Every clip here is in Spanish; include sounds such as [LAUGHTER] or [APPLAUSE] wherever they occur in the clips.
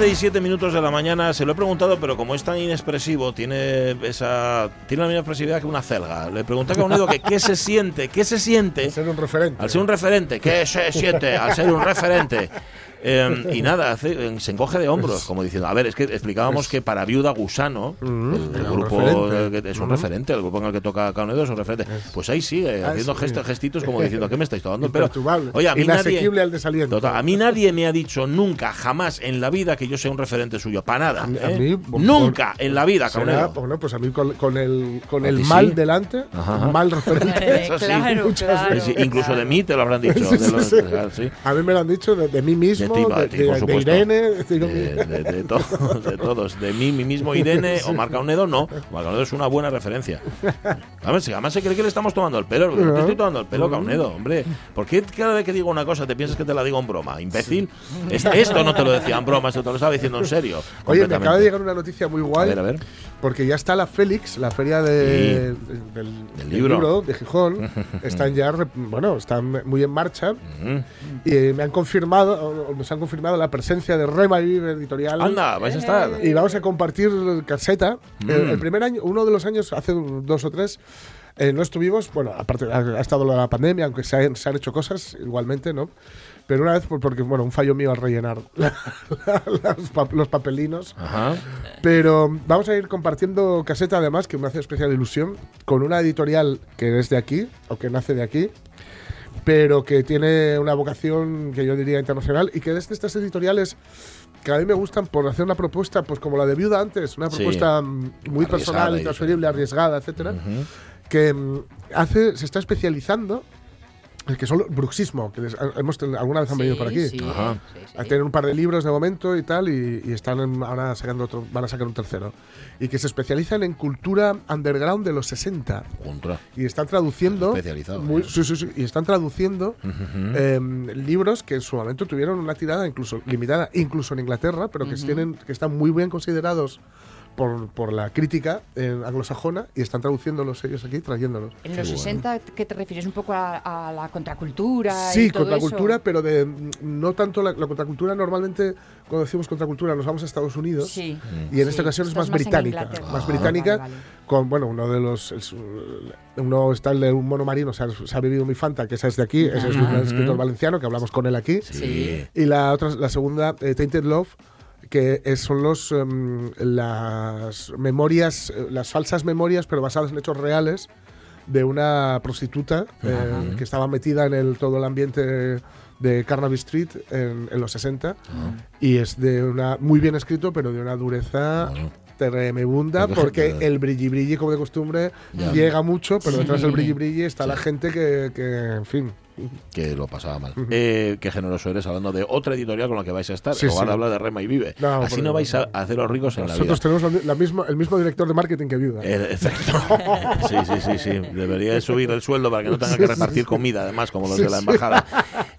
11 y 7 minutos de la mañana se lo he preguntado, pero como es tan inexpresivo, tiene esa tiene la misma expresividad que una celga. Le pregunté a Caunedo que qué se siente, qué se siente Ser un referente. al ser un referente, qué se siente al ser un referente. Eh, y nada, hace- se encoge de hombros, como diciendo, a ver, es que explicábamos que para Viuda Gusano, Mm, el, grupo referente. eh, es un referente, el grupo en el que toca Caunedo es un referente. Pues ahí sigue, Ah, haciendo sí. gestos, gestitos como diciendo, ¿qué me estáis tomando el pelo? Imperturbable. Oye, a mí nadie, Inasequible al desaliento. Total, a mí nadie me ha dicho nunca, jamás en la vida que yo sea un referente suyo. Para nada. A mí- ¿eh? a mí, por- nunca en la vida, Será, Caunedo. bueno, pues a mí con, con el, con ¿A el ti mal sí? delante, Ajá, mal referente. Eso sí. claro, Muchas claro, Sí, incluso de mí te lo habrán dicho. Sí, de los- sí, sí. claro, sí. A mí me lo han dicho de, de mí mismo, De ti, por supuesto. Irene. [LAUGHS] De, todos, [LAUGHS] de todos. De mí, mí mismo, Irene o Marc Caunedo, no. Marc Caunedo es una buena referencia. A ver, si además se cree que le estamos tomando el pelo. no te estoy tomando el pelo, Caunedo, hombre. ¿Por qué cada vez que digo una cosa te piensas que te la digo en broma? Imbécil. Es- Esto no te lo decía en broma, esto te lo estaba diciendo en serio. Oye, me acaba de llegar una noticia muy A guay. ver, a ver. Porque ya está la Félix, la feria de, Sí. del, Del del libro. de Gijón. [LAUGHS] están ya, bueno, están muy en marcha. Mm. Y eh, me han confirmado, o nos han confirmado la presencia de Rema Vive Editorial. Anda, vais a estar. Y vamos a compartir caseta. El, Mm. el primer año, uno de los años, hace dos o tres, eh, no estuvimos. Bueno, aparte ha, ha estado la pandemia, aunque se han, se han hecho cosas igualmente, ¿no? Pero una vez, por- porque, bueno, un fallo mío al rellenar [LAUGHS] la- la- los, pa- los papelinos. Ajá. Pero vamos a ir compartiendo caseta, además, que me hace especial ilusión, con una editorial que es de aquí, o que nace de aquí, pero que tiene una vocación que yo diría internacional y que es de estas editoriales que a mí me gustan por hacer una propuesta, pues como la de Viuda antes, una Sí. propuesta mm, muy personal, intransferible, arriesgada, etcétera, que mm, hace, se está especializando, eh, que son bruxismo, que les- hemos alguna vez han venido por aquí. Sí, Ajá. sí, A tener un par de libros de momento y tal, y, y están en- ahora sacando otro, van a sacar un tercero. Y que se especializan en cultura underground de los 60. Contra. Y están traduciendo. Especializado, muy- ¿eh? sí, sí, sí, y están traduciendo em, libros que en su momento tuvieron una tirada incluso limitada, incluso en Inglaterra, pero que, tienen, que están muy bien considerados por, por la crítica eh, anglosajona y están traduciéndolos ellos aquí, trayéndolos. En los 60, ¿qué te refieres? ¿Un poco a, a la contracultura? Sí, y todo contracultura, eso? pero de mm, no tanto la, la contracultura. Normalmente, cuando decimos contracultura, nos vamos a Estados Unidos. Sí. Y en Sí, esta ocasión es más más en británica. Inglaterra. Más Ah, británica. vale, vale. Con, bueno, uno de los. el su- uno está el de un mono marino, o sea, se ha bebido mi Fanta, que esa es de aquí. Ese es un escritor valenciano, que hablamos con él aquí. Sí. Y la otra, la segunda, eh, Tainted Love, que son los em, las memorias, las falsas memorias, pero basadas en hechos reales, de una prostituta eh, que estaba metida en el, todo el ambiente de Carnaby Street en, en los 60. Y es de una muy bien escrito, pero de una dureza Bueno. tremebunda, Porque- el brilli brilli, como de costumbre, Ya. llega mucho, pero detrás del brilli brilli está la gente que, que, en fin. Que lo pasaba mal. Eh, qué generoso eres hablando de otra editorial con la que vais a estar. Sí, sí. de hablar de Rema y Vive. No, Así no vais a haceros ricos en la vida. Nosotros tenemos la mi- la misma, el mismo director de marketing que Viuda. Eh. [LAUGHS] Sí, sí, sí, sí. Debería de subir el sueldo para que no tenga que repartir comida, además, como los de la embajada.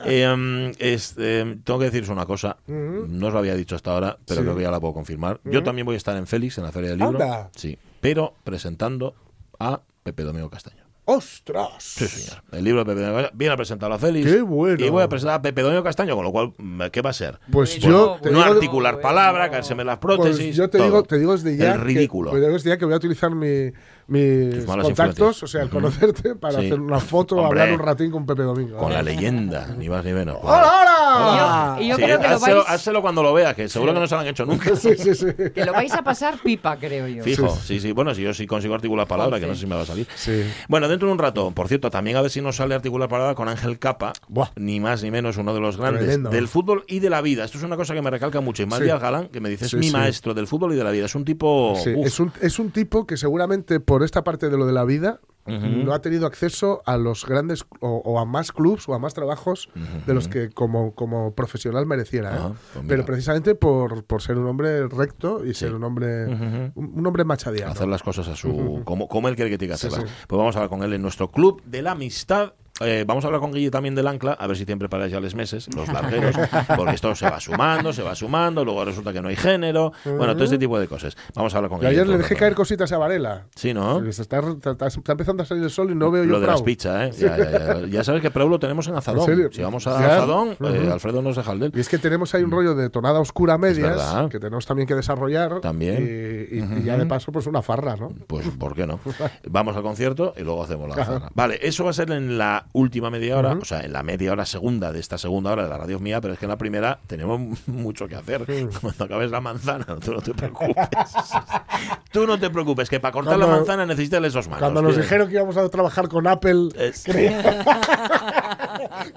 Eh, mm, este, tengo que deciros una cosa. No os lo había dicho hasta ahora, pero creo que ya la puedo confirmar. Yo también voy a estar en Félix, en la Feria del Libro. Anda. Sí. Pero presentando a Pepe Domingo Castaño. ¡Ostras! Sí, señor. El libro de Pepe Domingo Castaño. Viene a presentarlo a Félix. ¡Qué bueno! Y voy a presentar a Pepe Domingo Castaño, con lo cual, mm, ¿qué va a ser? Pues Bueno, yo te no digo, articular bueno. palabra, caérseme las prótesis. pues yo te todo. digo, te digo desde ya. El que- ridículo. pues te digo desde ya que voy a utilizar mi- mis contactos, o sea, el conocerte, para Sí. hacer una foto, Hombre. hablar un ratín con Pepe Domingo. Con la leyenda, ni más ni menos. ¡Hola, hola! Y yo Sí, creo que lo házelo, vais- házelo cuando lo veas, que seguro que no se lo han hecho nunca. [LAUGHS] Sí, sí, sí. Que lo vais a pasar pipa, creo yo. Fijo, sí, sí. Bueno, si yo sí consigo articular palabra, que no sé si me va a salir. Sí. Bueno, dentro de un rato, por cierto, también a ver si nos sale articular palabra con Ángel Capa, Buah. ni más ni menos uno de los grandes Tremendo. del fútbol y de la vida. Esto es una cosa que me recalca mucho. Y. Díaz Galán, que me dice, es Sí, mi sí. maestro del fútbol y de la vida. Es un tipo. Es, un, es un tipo que seguramente por esta parte de lo de la vida no ha tenido acceso a los grandes o, o a más clubs o a más trabajos de los que como, como profesional mereciera. ¿eh? Ajá, pues. Pero precisamente por, por ser un hombre recto y ser un hombre un, un hombre machadiano. hacer las cosas a su como, como él quiere que tiene que Sí, sí. Pues vamos a hablar con él en nuestro club de la amistad. Eh, vamos a hablar con Guille también del ancla, a ver si tienen preparados ya los meses, los largueros, [LAUGHS] porque esto se va sumando, se va sumando, luego resulta que no hay género, bueno, todo este tipo de cosas. Vamos a hablar con Guille. ayer le dejé caer cositas a Varela. Sí, ¿no? Se Está, está- está empezando a salir el sol y no veo yo Lo de las Prau. pizzas, ¿eh? Ya, ya, ya. Ya sabes que Preu lo tenemos en Azadón. ¿En serio? Si vamos a. Azadón, eh, Ujú. Alfredo nos deja el del. Y es que tenemos ahí un rollo de tonada oscura medias que tenemos también que desarrollar. También. Y, y- y ya de paso, pues una farra, ¿no? Pues, ¿por qué no? [LAUGHS] Vamos al concierto y luego hacemos la zona. Vale, eso va a ser en la última media hora, o sea, en la media hora segunda de esta segunda hora de la radio mía, pero es que en la primera tenemos [LAUGHS] mucho que hacer. [LAUGHS] Cuando acabes la manzana, tú no te preocupes. [LAUGHS] tú no te preocupes, que para cortar la manzana necesitas esos manos. Cuando nos dijeron que íbamos a trabajar con Apple, Es-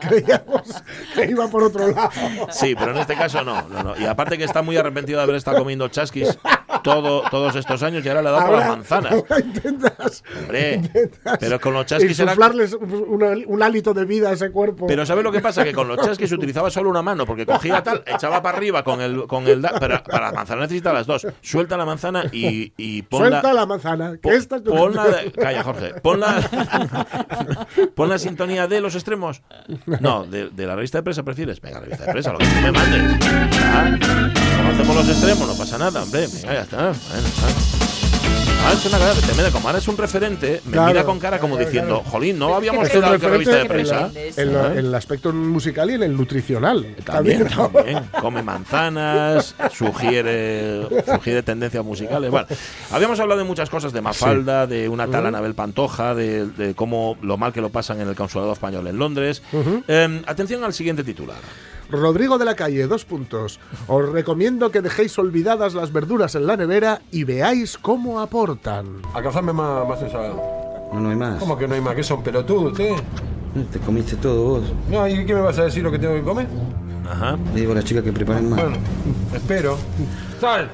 creíamos que iba por otro lado. Sí, pero en este caso no, no, no. Y aparte que está muy arrepentido de haber estado comiendo chasquis todo, todos estos años y ahora le ha dado por las manzanas. [LAUGHS] ahora intentas, Hombre, intentas pero con los chasquis era un, un- hálito de vida a ese cuerpo. Pero ¿sabes lo que pasa? Que con los chasquis utilizaba solo una mano, porque cogía tal, echaba para arriba con el, con el pero para la manzana necesita las dos. Suelta la manzana y, y pon Suelta la, la manzana. que esta es tu- pon la de- calla, Jorge. Pon la, [LAUGHS] pon la sintonía de los extremos. No, de, de la revista de presa prefieres. Venga, revista de presa, lo que tú me mandes. Como hacemos los extremos, no pasa nada, hombre. Venga, ya está. Bueno, está. Ah, es una cara, te mira, como ahora es un referente, me Claro, mira con cara como claro, diciendo, claro. jolín, no habíamos quedado que revista de en en, lo- Ah. en el aspecto musical y en el nutricional. También, ¿no? también. Come manzanas, sugiere, sugiere tendencias musicales. Bueno, habíamos hablado de muchas cosas, de Mafalda, de una tal Anabel Pantoja, de, de cómo lo mal que lo pasan en el consulado español en Londres. Eh, atención al siguiente titular. Rodrigo de la Calle, dos puntos. Os recomiendo que dejéis olvidadas las verduras en la nevera y veáis cómo aportan. Alcanzame más, más ensalada. No, no hay más. ¿Cómo que no hay más? ¿Que son pelotudos ustedes? Te comiste todo vos. No, ¿y qué me vas a decir lo que tengo que comer? Ajá. Le digo a las chicas que preparen más. Bueno, espero. Sal.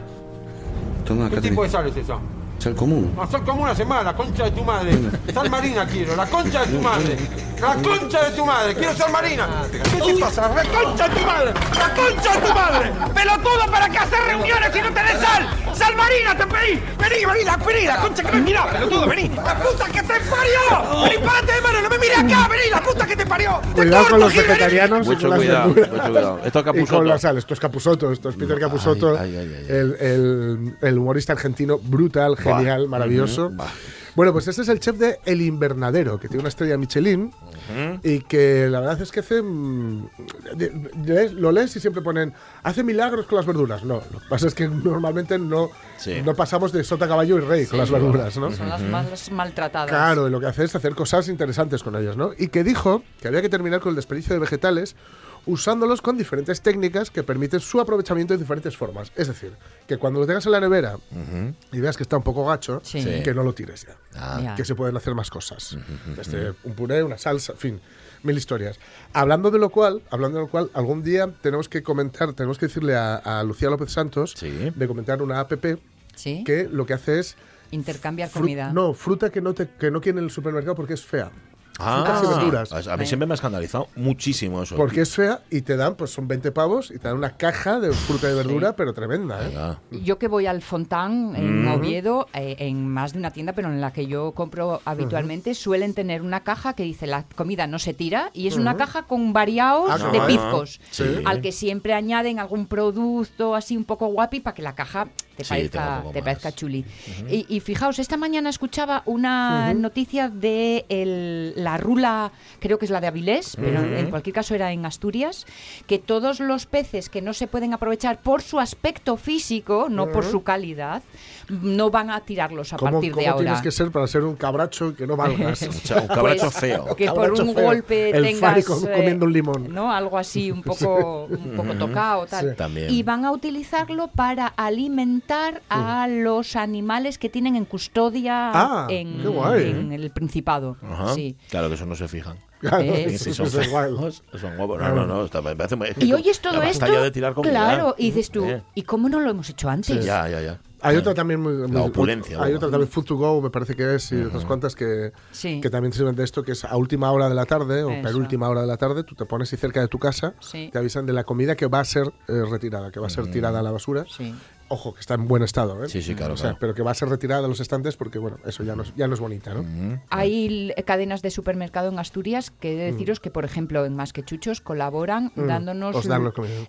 Toma, ¿Qué tipo de sal es esa? Sal común. No, sal como una semana, la concha de tu madre. Sal marina quiero, la concha de tu madre. La concha de tu madre, quiero sal marina. ¿Qué te pasa? La concha de tu madre. La concha de tu madre. Pelotudo, ¿para qué hacer reuniones si no tenés sal? Sal marina te pedí. Vení, vení, la, vení, la concha que me mirá, pelotudo, vení. La puta que te parió. Vení, párate de mano, no me mires acá, vení, la puta que te parió. Te Cuidado con corto, los Gil, vení. vegetarianos y Mucho con las cuidado, verduras. mucho cuidado. Esto es Y con la sal. Esto es Capusoto, esto es Peter Capusoto, ay, ay, ay, ay. El, el- el humorista argentino brutal. Genial, maravilloso. Bueno, pues este es el chef de El Invernadero, que tiene una estrella Michelin y que la verdad es que hace... mm, lo lees y siempre ponen, hace milagros con las verduras. No, lo que pasa es que normalmente no, Sí. no pasamos de sota, caballo y rey con las verduras, ¿no? Son las más maltratadas. Claro, y lo que hace es hacer cosas interesantes con ellos, ¿no? Y que dijo que había que terminar con el desperdicio de vegetales usándolos con diferentes técnicas que permiten su aprovechamiento de diferentes formas. Es decir, que cuando lo tengas en la nevera y veas que está un poco gacho, Sí. Que no lo tires ya. Ah. Ya. Que se pueden hacer más cosas. Desde un puré, una salsa, en fin, mil historias. Hablando de lo cual, hablando de lo cual, algún día tenemos que comentar, tenemos que decirle a, a Lucía López Santos Sí. de comentar una app Sí. que lo que hace es Intercambiar Fru- comida. No, fruta que no, te, que no quiere en el supermercado porque es fea. Ah, Frutas y verduras. A mí siempre me ha escandalizado muchísimo eso. Porque es fea y te dan, pues son 20 pavos y te dan una caja de fruta y verdura, pero tremenda, ¿eh? Yo que voy al Fontán en Mm. Oviedo, eh, en más de una tienda, pero en la que yo compro habitualmente, suelen tener una caja que dice la comida no se tira y es una caja con variados Ah, de pizcos, Sí. al que siempre añaden algún producto así un poco guapi para que la caja te Sí, parezca, te parezca chuli. y, y fijaos, esta mañana escuchaba una noticia de el- la rula, creo que es la de Avilés, pero en cualquier caso era en Asturias, que todos los peces que no se pueden aprovechar por su aspecto físico, no por su calidad, no van a tirarlos a ¿Cómo, partir de cómo ahora. tienes que ser para ser un cabracho que no valgas? [LAUGHS] O sea, un cabracho Pues, feo. Que por un feo. golpe El tengas eh, comiendo un limón. ¿no? Algo así un [LAUGHS] poco, un poco tocado tal. Sí. También. Y van a utilizarlo para alimentar a los animales que tienen en custodia Ah, en, el Principado. Ajá. Sí. Claro que eso no se fijan. Claro, Eh, Y si son feos, son guapos. No, no, no. está- me parece muy- Y oyes todo la esto, de tirar claro, y dices tú, Eh, ¿y cómo no lo hemos hecho antes? Ya, ya, ya. Hay otra también muy, muy- opulencia, Hay ¿no? otra también Food to Go, me parece que es, y otras cuantas que, Sí. que también sirven de esto, que es a última hora de la tarde o Eso. penúltima hora de la tarde, tú te pones y cerca de tu casa, Sí. te avisan de la comida que va a ser eh, retirada, que va a ser tirada a la basura. Sí. Ojo, que está en buen estado, ¿eh? Sí, sí, claro, O sea, claro. pero que va a ser retirada de los estantes porque, bueno, eso ya no es, ya no es bonita, ¿no? Hay cadenas de supermercado en Asturias que he de deciros que, por ejemplo, en Más que Chuchos colaboran Mm. dándonos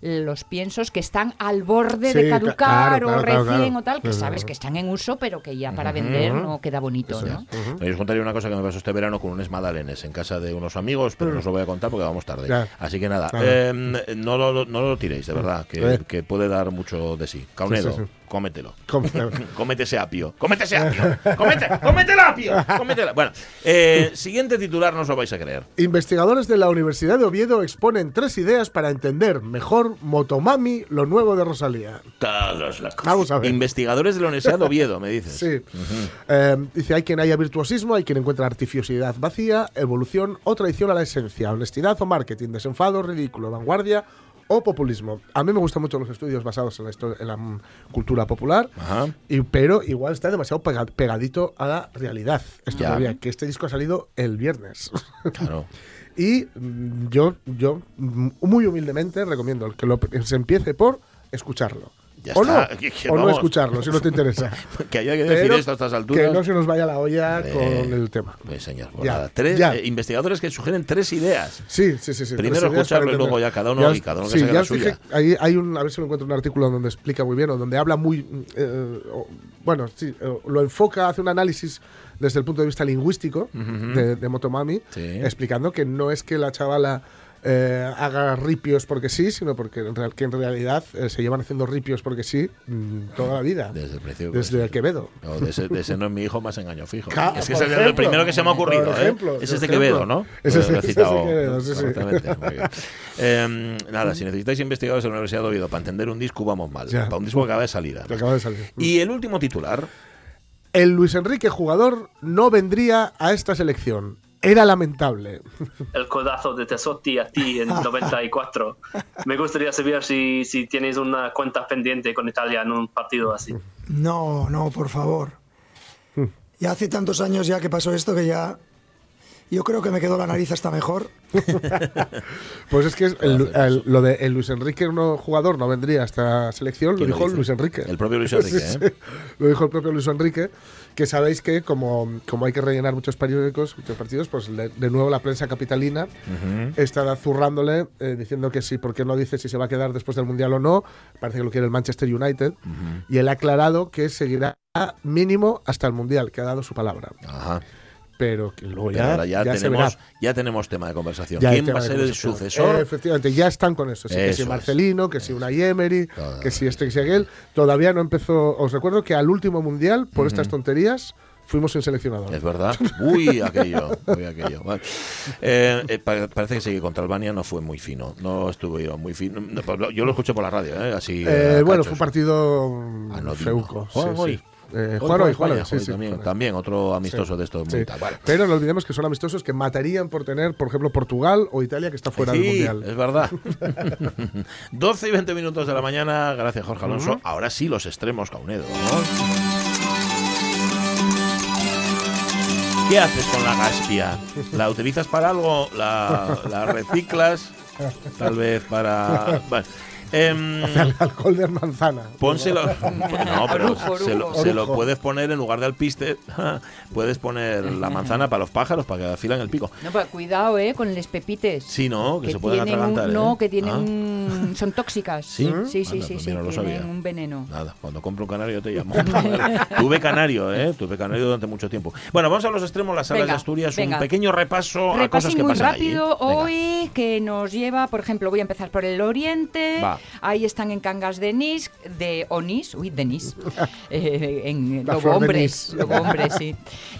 los piensos que están al borde Sí, de ca- caducar claro, o recién claro. o tal, que Claro, sabes claro. que están en uso, pero que ya para vender no queda bonito, ¿no? Yo os contaría una cosa que me pasó este verano con unos madalenes en casa de unos amigos, pero no os lo voy a contar porque vamos tarde. Mm. Ya. Así que nada, Claro. eh, no, lo, no lo tiréis, de verdad, que, Eh. que puede dar mucho de sí. Caunedo, Sí, sí, sí. cómetelo. [LAUGHS] [LAUGHS] Cómete ese apio. Cómete ese apio. [LAUGHS] Cómete, cómete el apio. Bueno, eh, siguiente titular, no os lo vais a creer. Investigadores de la Universidad de Oviedo exponen tres ideas para entender mejor Motomami, lo nuevo de Rosalía. Todos locos. Vamos a ver. Investigadores de la Universidad de Oviedo, me dices. Sí. Eh, dice, hay quien haya virtuosismo, hay quien encuentra artificiosidad vacía, evolución o traición a la esencia, honestidad o marketing, desenfado, ridículo, vanguardia o populismo. A mí me gustan mucho los estudios basados en la, histo- en la cultura popular, Ajá. y, pero igual está demasiado pega- pegadito a la realidad. Esto todavía, que este disco ha salido el viernes. Claro. [LAUGHS] Y mm, yo, yo mm, muy humildemente recomiendo que lo, se empiece por escucharlo. Ya o está, no, [LAUGHS] que- que o no escucharlo, si no te interesa. [LAUGHS] Que haya que decir Pero esto a estas alturas. Que no se nos vaya la olla Eh, con el tema. Pues señor, pues Ya, nada. Tres ya. eh, investigadores que sugieren tres ideas. Sí, sí, sí. sí Primero escucharlo y luego ya cada uno- os- y cada uno que sí, ya la dije, suya. ahí hay un, a ver si lo encuentro un artículo donde explica muy bien o donde habla muy. eh, o- bueno, sí, eh, lo enfoca, hace un análisis desde el punto de vista lingüístico de, de Motomami, Sí. explicando que no es que la chavala eh, haga ripios porque sí, sino porque en, real- que en realidad eh, se llevan haciendo ripios porque sí mm, toda la vida. Desde el principio. Desde pues, Quevedo. no, de, ese, de ese no es mi hijo, más engaño fijo. Es que es el- el primero que se me ha ocurrido. ¿eh? ejemplo, Ese es de por Quevedo. ¿no? Ese es- Quevedo, sí, sí. Eh, nada, si necesitáis investigadores en la Universidad de Oviedo para entender un disco, vamos mal. Ya. Para un disco que acaba de. Que acaba de salir. Y el último titular. El Luis Enrique jugador no vendría a esta selección. Era lamentable. el codazo de Tesotti a ti en [LAUGHS] 94. Me gustaría saber si, si tienes una cuenta pendiente con Italia en un partido así. No, no, por favor. Ya hace tantos años ya que pasó esto que ya... Yo creo que me quedó la nariz hasta mejor. [LAUGHS] Pues es que es el- el- lo de el Luis Enrique no jugador no vendría a esta selección, lo ¿Quién lo dijo dice? Luis Enrique. El propio Luis Enrique, [LAUGHS] Sí, ¿eh? sí. Lo dijo el propio Luis Enrique, que sabéis que como, como hay que rellenar muchos periódicos, muchos partidos, pues le- de nuevo la prensa capitalina está zurrándole eh, diciendo que sí, porque no dice si se va a quedar después del Mundial o no. Parece que lo quiere el Manchester United. Y él ha aclarado que seguirá mínimo hasta el Mundial, que ha dado su palabra. Ajá. Pero que luego ya, ahora ya, tenemos, ya tenemos tema de conversación. ¿Quién va a ser el sucesor? Eh, efectivamente, ya están con eso. Sí, que si. Marcelino, que si una Emery, Todo que si este, que si aquel. Todavía no empezó. Os recuerdo que al último mundial, por estas tonterías, fuimos sin seleccionador. Es verdad. Uy, aquello. Uy, aquello. Vale. Eh, eh, pa- parece que sí, que contra Albania no fue muy fino. No estuvo muy fino. No, pues yo lo escuché por la radio, ¿eh? Así. Eh, bueno, cachos. fue un partido feuco. sí. Eh, España, hoy, sí, sí, también, también otro amistoso Sí, de estos sí. Vale. Pero no olvidemos que son amistosos que matarían por tener, por ejemplo, Portugal o Italia, que está fuera del mundial. es verdad. [LAUGHS] 12 y 20 minutos de la mañana. Gracias, Jorge Alonso. Ahora sí, los extremos, Caunedo. ¿Qué haces con la gaspia? ¿La utilizas para algo? ¿La, la reciclas? Tal vez para. Bueno. Em, El alcohol de manzana. Pónselo. [LAUGHS] No, pero Orujo, se lo, orujo. se lo puedes poner en lugar de alpiste. [LAUGHS] puedes poner la manzana para los pájaros, para que afilan el pico. No, pero cuidado, ¿eh? Con los pepites. Sí, ¿no? Que, se pueden tienen un- atragantar. ¿eh? No, que tienen Ah. son tóxicas. ¿Sí? sí, sí, Anda, sí, pues no lo tienen sabía. un veneno. Nada, cuando compro un canario yo te llamo. [LAUGHS] Tuve canario, ¿eh? Tuve canario durante mucho tiempo. Bueno, vamos a los extremos, las salas Venga, de Asturias. venga. Un pequeño repaso a cosas que muy pasan rápido allí. Venga. hoy que nos lleva, por ejemplo, voy a empezar por el oriente. Va. Ahí están en Cangas de Nis, de Onis, uy, de Nis, [LAUGHS] eh, en La Lobo Hombres. Lobo Hombres, sí.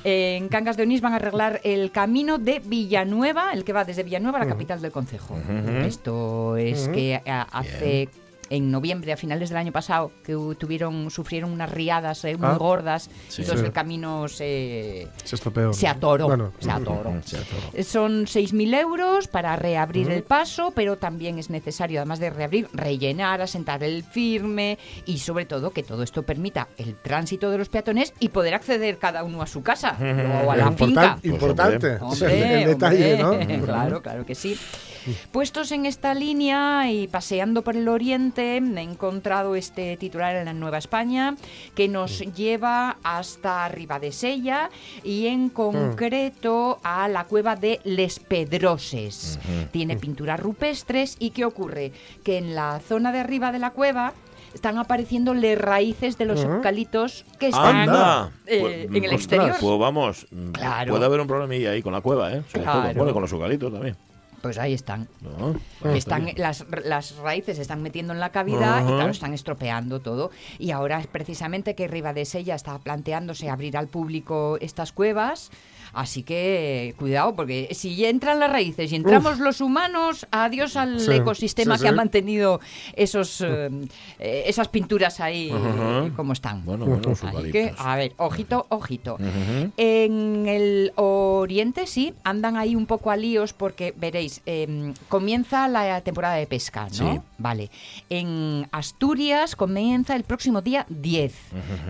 Eh, [LAUGHS] en Cangas de Onís van a arreglar el camino de Villanueva, el que va desde Villanueva a la capital del concejo. Esto es que hace en noviembre, a finales del año pasado, que tuvieron, sufrieron unas riadas eh, muy Ah. gordas, Sí. entonces Sí. el camino se, Se estropeó. se atoró. Bueno, se atoró. Mm, sí, a todo. Eh, Son 6.000 euros para reabrir el paso, pero también es necesario, además de reabrir, rellenar, asentar el firme y sobre todo que todo esto permita el tránsito de los peatones y poder acceder cada uno a su casa o a la Importan- finca. Importante. Hombre, el detalle, hombre, ¿no? [LAUGHS] Claro, claro que sí. Puestos en esta línea y paseando por el oriente, he encontrado este titular en la Nueva España que nos lleva hasta Ribadesella y en concreto a la cueva de Les Pedroses. Tiene pinturas rupestres y ¿qué ocurre? Que en la zona de arriba de la cueva están apareciendo las raíces de los eucalitos que están eh, Pues, en el ostras, exterior. Pues vamos, mm, Claro. puede haber un problemilla ahí con la cueva, ¿eh? Claro. bueno, con los eucaliptos también. Pues ahí están. están, está las, las raíces se están metiendo en la cavidad y claro, están estropeando todo. Y ahora es precisamente que Ribadesella está planteándose abrir al público estas cuevas. Así que cuidado, porque si entran las raíces y entramos los humanos, adiós al Sí, ecosistema sí, que ha mantenido esos eh, eh, esas pinturas ahí eh, como están. Bueno, bueno, Así que, a ver, ojito, ojito. En el oriente sí, andan ahí un poco a líos porque veréis, em, comienza la temporada de pesca, ¿no? Sí. Vale. En Asturias comienza el próximo día 10,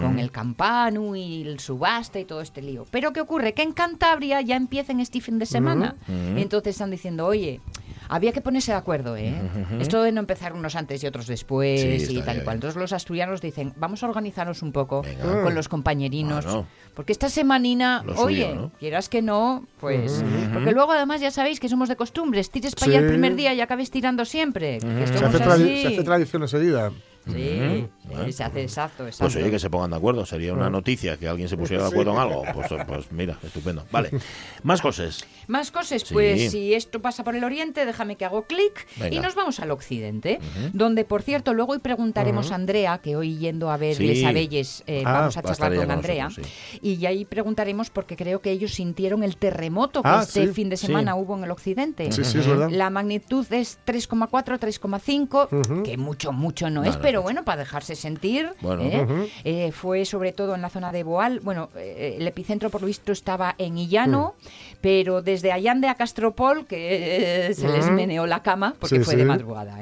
con el campanu y el subasta y todo este lío. Pero ¿qué ocurre? Que en Cantabria ya empiezan este fin de semana. Entonces están diciendo, oye, había que ponerse de acuerdo, ¿eh? Esto de no empezar unos antes y otros después Sí, y tal y cual. Entonces los asturianos dicen, vamos a organizarnos un poco Venga. con los compañerinos. Bueno. Porque esta semanina, Lo suyo, oye, ¿no? quieras que no, pues... Porque luego además ya sabéis que somos de costumbres. Tires para allá el primer día y acabes tirando siempre. que Se hace, así. se hace tradición enseguida. Sí, Sí, se hace exacto, exacto. Pues oye, que se pongan de acuerdo. Sería una noticia que alguien se pusiera de acuerdo en algo. Pues, pues mira, estupendo. Vale. [LAUGHS] Más cosas. Más cosas, Sí. pues si esto pasa por el oriente, déjame que hago clic y nos vamos al occidente, donde por cierto luego hoy preguntaremos a Andrea, que hoy yendo a ver Sí. Les Abelles eh, Ah, vamos a va a estar charlar con con Andrea, nosotros, y ahí preguntaremos porque creo que ellos sintieron el terremoto que Ah, este sí, fin de sí. semana hubo en el occidente. Sí, sí, es verdad. La magnitud es 3,4, 3,5, Ujú. que mucho, mucho no, No, es, no, pero mucho. bueno, para dejarse sentir. Bueno. ¿eh? Eh, fue sobre todo en la zona de Boal. Bueno, eh, el epicentro por lo visto estaba en Illano, Mm. pero desde Allande a Castropol, que se les meneó la cama porque Sí, fue sí. de madrugada.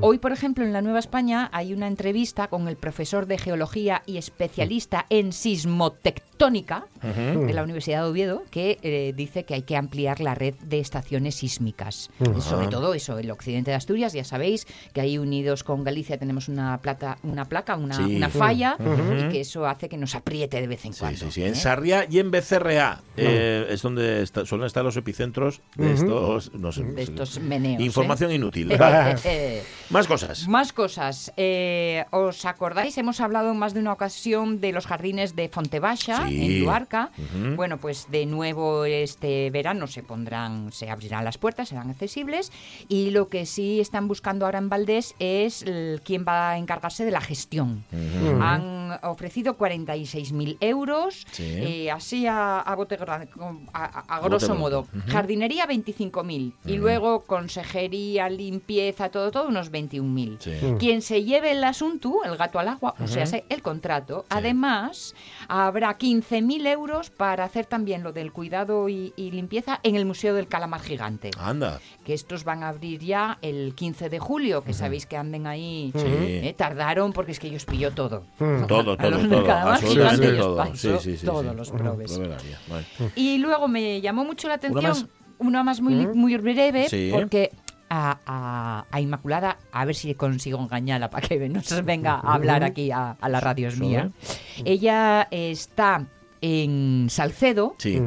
Hoy, por ejemplo, en la Nueva España hay una entrevista con el profesor de geología y especialista en sismotectónica de la Universidad de Oviedo, que dice que hay que ampliar la red de estaciones sísmicas. Sobre todo eso, el occidente de Asturias, ya sabéis que ahí unidos con Galicia tenemos una, plata, una placa, una, Sí. una falla, y que eso hace que nos apriete de vez en Sí, cuando. sí, sí. ¿eh? En Sarriá y en Becerrea eh, es donde está- suelen estar los epicentros de estos. No sé, De estos meneos. ¿eh? Información inútil. Eh, [LAUGHS] [LAUGHS] Más cosas. Más cosas. Eh, ¿Os acordáis? Hemos hablado en más de una ocasión de los jardines de Fontebasha, Sí. en Luarca. Bueno, pues de nuevo este verano se pondrán, se abrirán las puertas, serán accesibles. Y lo que sí están buscando ahora en Valdés es el- quién va a encargarse de la gestión. Han ofrecido 46.000 euros, Sí. eh, así a, a bote a- grosso bote modo. pronto. Ujú. Jardinería 25.000 y luego consejería, limpieza, todo, todo unos 21.000. Sí. Quien se lleve el asunto, el gato al agua, o sea, se- el contrato, además habrá 15.000 euros para hacer también lo del cuidado y, y limpieza en el Museo del Calamar Gigante. Anda. Que estos van a abrir ya el 15 de julio, que sabéis que anden ahí. Sí. eh, tardaron porque es que ellos pilló todo. Todo, A todo, todo. Calamar Gigante todo. pasó Sí, todos los probes. Y luego me llamó mucho la atención una más muy, li- muy breve, Sí. porque a, a- a Inmaculada, a ver si consigo engañarla para que nos venga a hablar aquí a, a la radio es Sí. mía. Ella está en Salcedo Sí.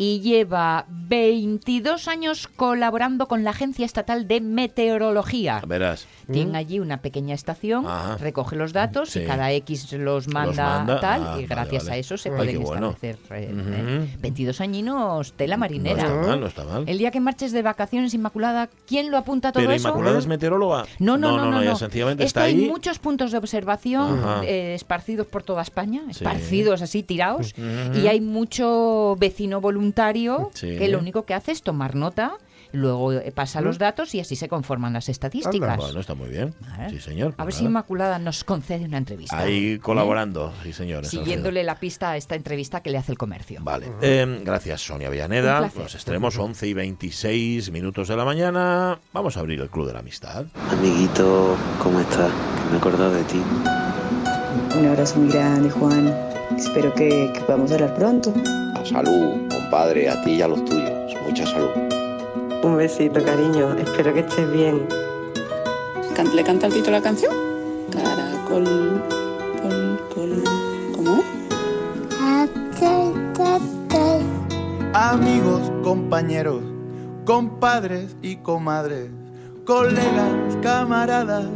Y lleva 22 años colaborando con la Agencia Estatal de Meteorología. Verás. Tiene allí una pequeña estación, Ajá. recoge los datos Sí. y cada X los manda, manda, tal ah, y gracias vale. a eso se Ay, pueden bueno. establecer eh, Ujú. eh, 22 añinos tela No marinera. está mal, no está mal. El día que marches de vacaciones, Inmaculada, ¿quién lo apunta todo Pero eso? Inmaculada es meteoróloga. No, no, no, no, ya no. sencillamente Esto está hay ahí. muchos puntos de observación eh, esparcidos por toda España, Sí. esparcidos así, tirados, y hay mucho vecino voluntario Sí. que lo único que hace es tomar nota Luego eh, pasa los datos y así se conforman las estadísticas. Bueno, está muy bien. Vale. Sí, señor. A pues ver si nada. Inmaculada nos concede una entrevista. Ahí colaborando, sí, señor. en Siguiéndole la pista a esta entrevista que le hace el comercio. Vale, eh, gracias Sonia Villaneda. Los extremos 11 y 26 minutos de la mañana. Vamos a abrir el Club de la Amistad. Amiguito, ¿cómo estás? Que me he acordado de ti. Un abrazo muy grande, Juan. Espero que, que podamos hablar pronto. Salud, compadre, a ti y a los tuyos. Mucha salud. Un besito, cariño. Espero que estés bien. ¿Le canta el Tito la canción? Caracol, col, col, ¿cómo? Amigos, compañeros, compadres y comadres, colegas, camaradas,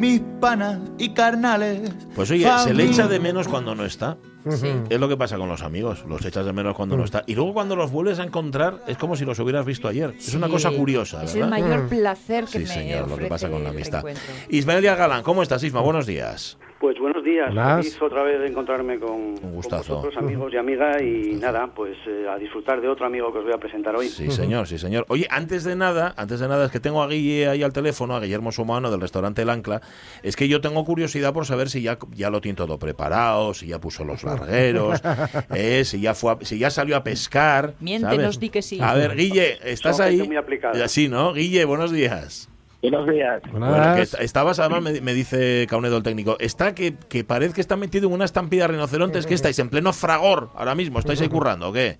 mis panas y carnales. Pues oye, se le echa de familia. menos cuando no está. Sí. Es lo que pasa con los amigos, los echas de menos cuando no está. Y luego cuando los vuelves a encontrar es como si los hubieras visto ayer. Es una Sí, cosa curiosa, Es ¿verdad? el mayor placer que Sí, me señor, lo que pasa con la el amistad. Ismael Díaz Galán, ¿cómo estás, Isma? Buenos días. Pues buenos días, feliz otra vez de encontrarme con, con vosotros, amigos y amigas, y nada, pues eh, a disfrutar de otro amigo que os voy a presentar hoy. Sí, señor, sí, señor. Oye, antes de nada, antes de nada, es que tengo a Guille ahí al teléfono, a Guillermo Sumano del restaurante El Ancla. Es que yo tengo curiosidad por saber si ya, ya lo tiene todo preparado, si ya puso los largueros, [LAUGHS] eh, si ya fue a- si ya salió a pescar. Miéntenos, ¿sabes? di que sí. A ver, Guille, ¿estás Son ahí? muy aplicada. Sí, ¿no? Guille, buenos días. Buenos días. Bueno, que est- estabas, además, me, me dice Caunedo el técnico, está que, que parece que está metido en una estampida de rinocerontes, que estáis en pleno fragor ahora mismo, ¿estáis ahí currando o qué?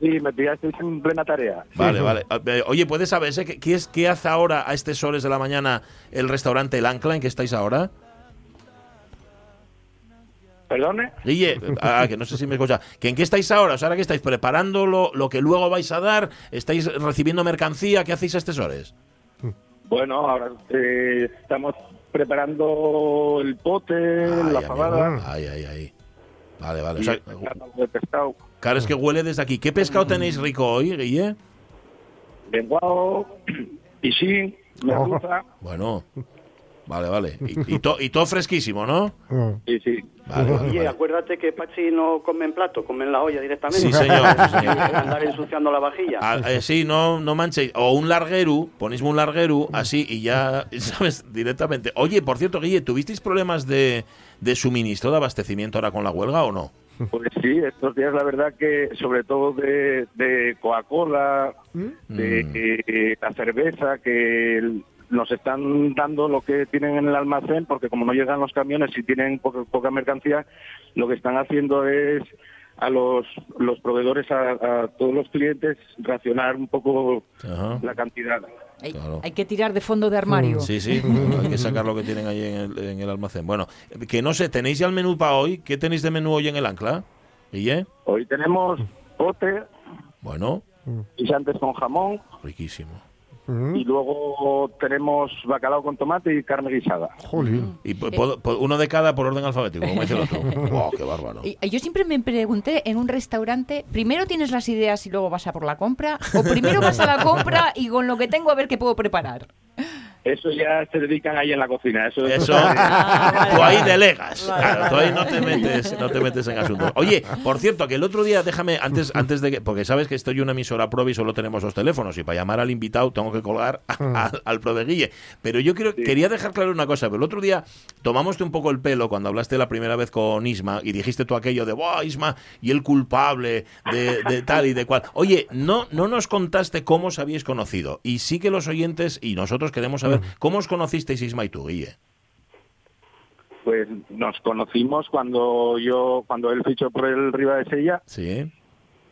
Sí, me pillasteis en plena tarea. Vale, vale. Eh, Oye, ¿puedes saberse qué, qué es, qué hace ahora a estas horas de la mañana el restaurante El Ancla en que estáis ahora? ¿Perdone? Guille, ah, que no sé si me escucha. ¿Que ¿En qué estáis ahora? O sea, ahora que estáis preparando lo, lo que luego vais a dar, estáis recibiendo mercancía, ¿qué hacéis a estas horas? Bueno, ahora eh, estamos preparando el pote, la Ay, fabada, amigo. Ay, ay, ay. Vale, vale. O sea, de pescado, claro, es que huele desde aquí. ¿Qué pescado tenéis rico hoy, Guille? lenguado, [CLEARS THROAT] piscín, merluza. Bueno, vale, vale. [LAUGHS] Y, y, to- y todo fresquísimo, ¿no? Sí, sí. Vale, vale, Oye, vale. acuérdate que Pachi no come en plato, come en la olla directamente. Sí, señor, [LAUGHS] sí, andar ensuciando la vajilla. Ah, eh, sí, no, no manchéis. O un largueru, ponéis un largueru así y ya, [LAUGHS] ¿sabes? Directamente. Oye, por cierto, Guille, ¿tuvisteis problemas de, de suministro, de abastecimiento ahora con la huelga o no? Pues sí, estos días la verdad que sobre todo de, de Coca-Cola, de Mm. la cerveza, que el- nos están dando lo que tienen en el almacén, porque como no llegan los camiones y tienen poca, poca mercancía, lo que están haciendo es a los, los proveedores, a, a todos los clientes, racionar un poco Ajá. la cantidad. Hay, hay que tirar de fondo de armario. Sí, sí, [LAUGHS] hay que sacar lo que tienen ahí en el, en el almacén. Bueno, que no sé, ¿tenéis ya el menú para hoy? ¿Qué tenéis de menú hoy en el ancla? Guille. Hoy tenemos pote, Bueno, guisantes con jamón, riquísimo. Y luego tenemos bacalao con tomate y carne guisada. Y po- po- uno de cada por orden alfabético, como dice el otro. ¡Wow, qué bárbaro! Y- Yo siempre me pregunté en un restaurante, primero tienes las ideas y luego vas a por la compra, o primero vas a la compra y con lo que tengo a ver qué puedo preparar. Eso ya se dedican ahí en la cocina. Eso, Eso, [LAUGHS] tú ahí delegas. Claro, tú ahí no te metes, no te metes en asuntos. Oye, por cierto, que el otro día, déjame, antes, antes de que, porque sabes que estoy en una emisora prueba y solo tenemos los teléfonos, y para llamar al invitado tengo que colgar a- al, al pro de Guille. Pero yo quiero, quería dejar claro una cosa, pero el otro día tomamoste un poco el pelo cuando hablaste la primera vez con Isma y dijiste tú aquello de, ¡Buah, Isma! Y el culpable de, de tal y de cual. Oye, no, no nos contaste cómo os habíais conocido. Y sí que los oyentes y nosotros queremos saber cómo os conocisteis Isma y tú, Guille. Pues nos conocimos cuando yo, cuando él fichó por el Riva de Sella. Sí.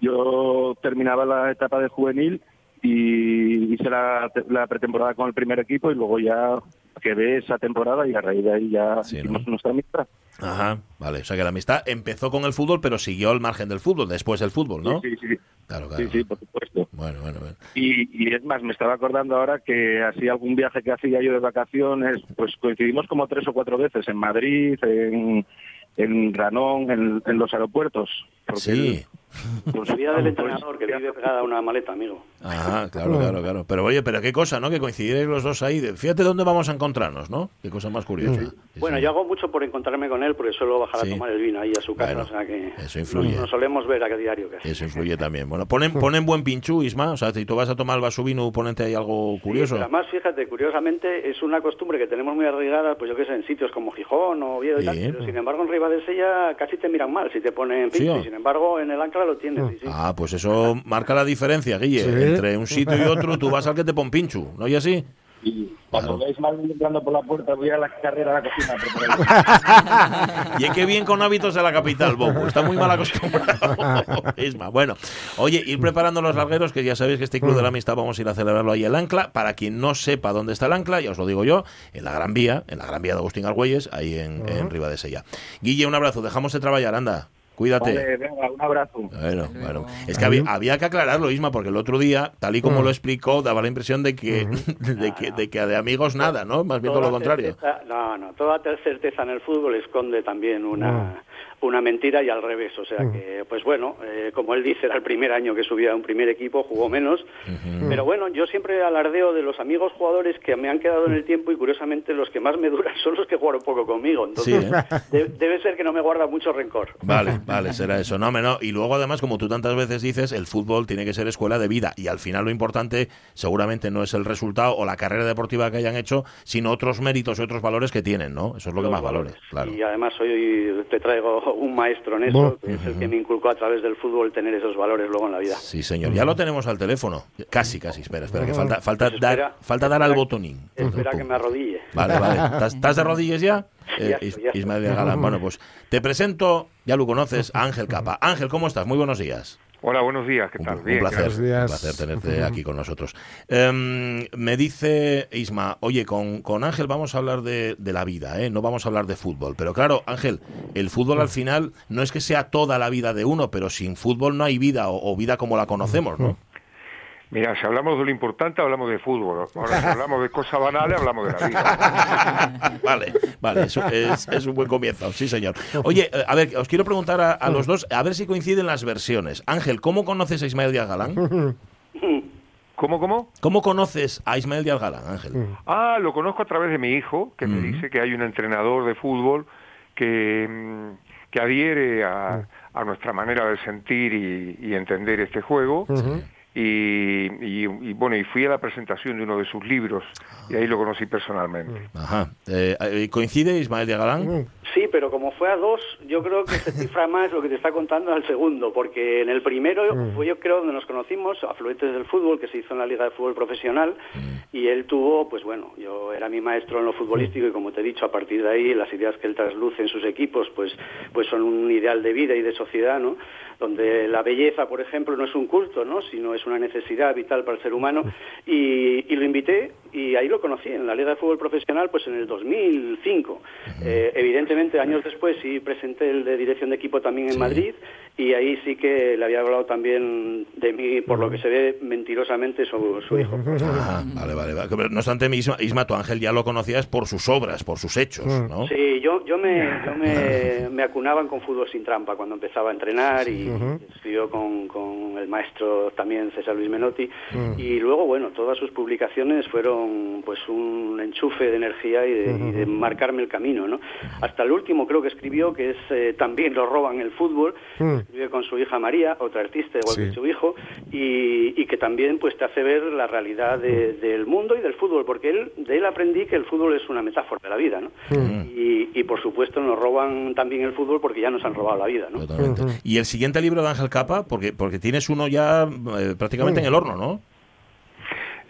Yo terminaba la etapa de juvenil y hice la, la pretemporada con el primer equipo y luego ya quedé esa temporada y a raíz de ahí ya hicimos nuestra amistad. Ajá, vale. O sea que la amistad empezó con el fútbol, pero siguió al margen del fútbol, después del fútbol, ¿no? Sí, sí, sí. Claro, claro. Sí, sí, por supuesto. Bueno, bueno, bueno. Y, y es más, me estaba acordando ahora que así algún viaje que hacía yo de vacaciones, pues coincidimos como tres o cuatro veces en Madrid, en, en Ranón, en, en los aeropuertos. Porque Sí. Vida del entrenador que vive pegada a una maleta, amigo. Ajá, claro, claro, claro. Pero oye, pero qué cosa, ¿no? Que coincidiréis los dos ahí. Fíjate dónde vamos a encontrarnos, ¿no? Qué cosa más curiosa. Bueno, yo hago mucho por encontrarme con él porque suelo bajar Sí. a tomar el vino ahí a su casa, Bueno, o sea que eso influye. Nos, nos solemos ver a diario casi. Eso influye también. Bueno, ponen, ponen buen pinchú, Isma. O sea, si tú vas a tomar el vaso vino, ponente ahí algo curioso. Además, fíjate, curiosamente es una costumbre que tenemos muy arraigada, pues yo qué sé, en sitios como Gijón o Oviedo y tal, pero sin embargo en Ribadesella casi te miran mal si te ponen pincho, y sin embargo en el lo tienes. sí, sí. Ah, pues eso marca la diferencia, Guille. Sí. Entre un sitio y otro, tú vas al que te pon pinchu, ¿no? Y así. Cuando veis mal entrando por la puerta, voy a la carrera a la cocina. [LAUGHS] Y es que bien con hábitos de la capital, Bobo. Está muy mal acostumbrado. [LAUGHS] Isma. Bueno, oye, ir preparando los largueros, que ya sabéis que este Club de la Amistad vamos a ir a celebrarlo ahí el Ancla. Para quien no sepa dónde está el Ancla, ya os lo digo yo, en la Gran Vía, en la Gran Vía de Agustín Argüelles, ahí en, en Ribadesella. Guille, un abrazo. Dejamos de trabajar, anda. Cuídate. Vale, venga, un abrazo. Bueno, bueno. Es que había, había que aclararlo, Isma, porque el otro día, tal y como Mm. lo explicó, daba la impresión de que, [LAUGHS] de que, de que de amigos nada, ¿no? Más bien todo lo contrario. certeza- no, no, toda certeza en el fútbol esconde también una, una mentira y al revés. O sea que, pues bueno, eh, como él dice, era el primer año que subía a un primer equipo, jugó menos. Pero bueno, yo siempre alardeo de los amigos jugadores que me han quedado en el tiempo y curiosamente los que más me duran son los que jugaron poco conmigo. Entonces, Sí, ¿eh? de- debe ser que no me guarda mucho rencor. Vale, vale, será eso. No, no. Y luego, además, como tú tantas veces dices, el fútbol tiene que ser escuela de vida. Y al final lo importante seguramente no es el resultado o la carrera deportiva que hayan hecho, sino otros méritos y otros valores que tienen, ¿no? Eso es lo que más valores, claro. Y además hoy te traigo un maestro en eso, que es el que me inculcó a través del fútbol tener esos valores luego en la vida. Sí, señor. Ya lo tenemos al teléfono. Casi, casi. Espera, espera, que falta, falta, Pues dar, falta dar al botonín. Espera que me arrodille. Vale, vale. [LAUGHS] ¿Estás, de rodillas ya? Eh, ya. Ismael Galán. Bueno, pues te presento, ya lo conoces, a Ángel Capa. Ángel, ¿cómo estás? Muy buenos días. Hola, buenos días, ¿qué tal? Un Bien, placer, un placer tenerte aquí con nosotros. Em, me dice Isma, oye, con, con Ángel vamos a hablar de, de la vida, ¿eh? no vamos a hablar de fútbol. Pero claro, Ángel, el fútbol al final no es que sea toda la vida de uno, pero sin fútbol no hay vida o, o vida como la conocemos, ¿no? Mira, si hablamos de lo importante, hablamos de fútbol. Ahora, si hablamos de cosas banales, hablamos de la vida. [LAUGHS] vale, vale, eso es, es un buen comienzo, sí señor. Oye, eh, a ver, os quiero preguntar a, a los dos, a ver si coinciden las versiones. Ángel, ¿cómo conoces a Ismael Díaz Galán? [LAUGHS] ¿Cómo, cómo? ¿Cómo conoces a Ismael Díaz Galán, Ángel? Ah, lo conozco a través de mi hijo, que me dice que hay un entrenador de fútbol que, mm, que adhiere a, a nuestra manera de sentir y, y entender este juego. Y, y- y, bueno, y fui a la presentación de uno de sus libros y ahí lo conocí personalmente. Ajá. Eh, eh, ¿Coincide Ismael Díaz Galán? Sí, pero como fue a dos, yo creo que se cifra más lo que te está contando al segundo, porque en el primero Mm. fue yo creo donde nos conocimos, Afluentes del Fútbol, que se hizo en la Liga de Fútbol Profesional, y él tuvo, pues bueno, yo era mi maestro en lo futbolístico y como te he dicho, a partir de ahí las ideas que él trasluce en sus equipos, pues, pues son un ideal de vida y de sociedad, ¿no? Donde la belleza, por ejemplo, no es un culto, ¿no? Sino es una necesidad vital para el ser humano, y, y lo invité y ahí lo conocí en la Liga de Fútbol Profesional, pues en el 2005. Eh, evidentemente, años después sí presenté el de dirección de equipo también en Madrid y ahí sí que le había hablado también de mí, por lo que se ve mentirosamente, su, su hijo. [LAUGHS] Ah, vale, vale, No obstante, Isma, Isma, tu Ángel ya lo conocías por sus obras, por sus hechos, ¿no? Sí, yo, yo, me, yo me, [LAUGHS] me acunaban con fútbol sin trampa cuando empezaba a entrenar y estudió con, con el maestro también César Luis Menotti. Y luego, bueno, todas sus publicaciones fueron pues un enchufe de energía y de, y de marcarme el camino, ¿no? Hasta el último creo que escribió, que es eh, También lo roban el fútbol, escribe con su hija María, otra artista igual Sí. que su hijo, y, y que también pues te hace ver la realidad de- del mundo y del fútbol, porque él, de él aprendí que el fútbol es una metáfora de la vida, ¿no? Y, y, por supuesto nos roban también el fútbol porque ya nos han robado la vida, ¿no? Totalmente. Y el siguiente libro de Ángel Capa, porque, porque tienes uno ya eh, prácticamente en el horno, ¿no?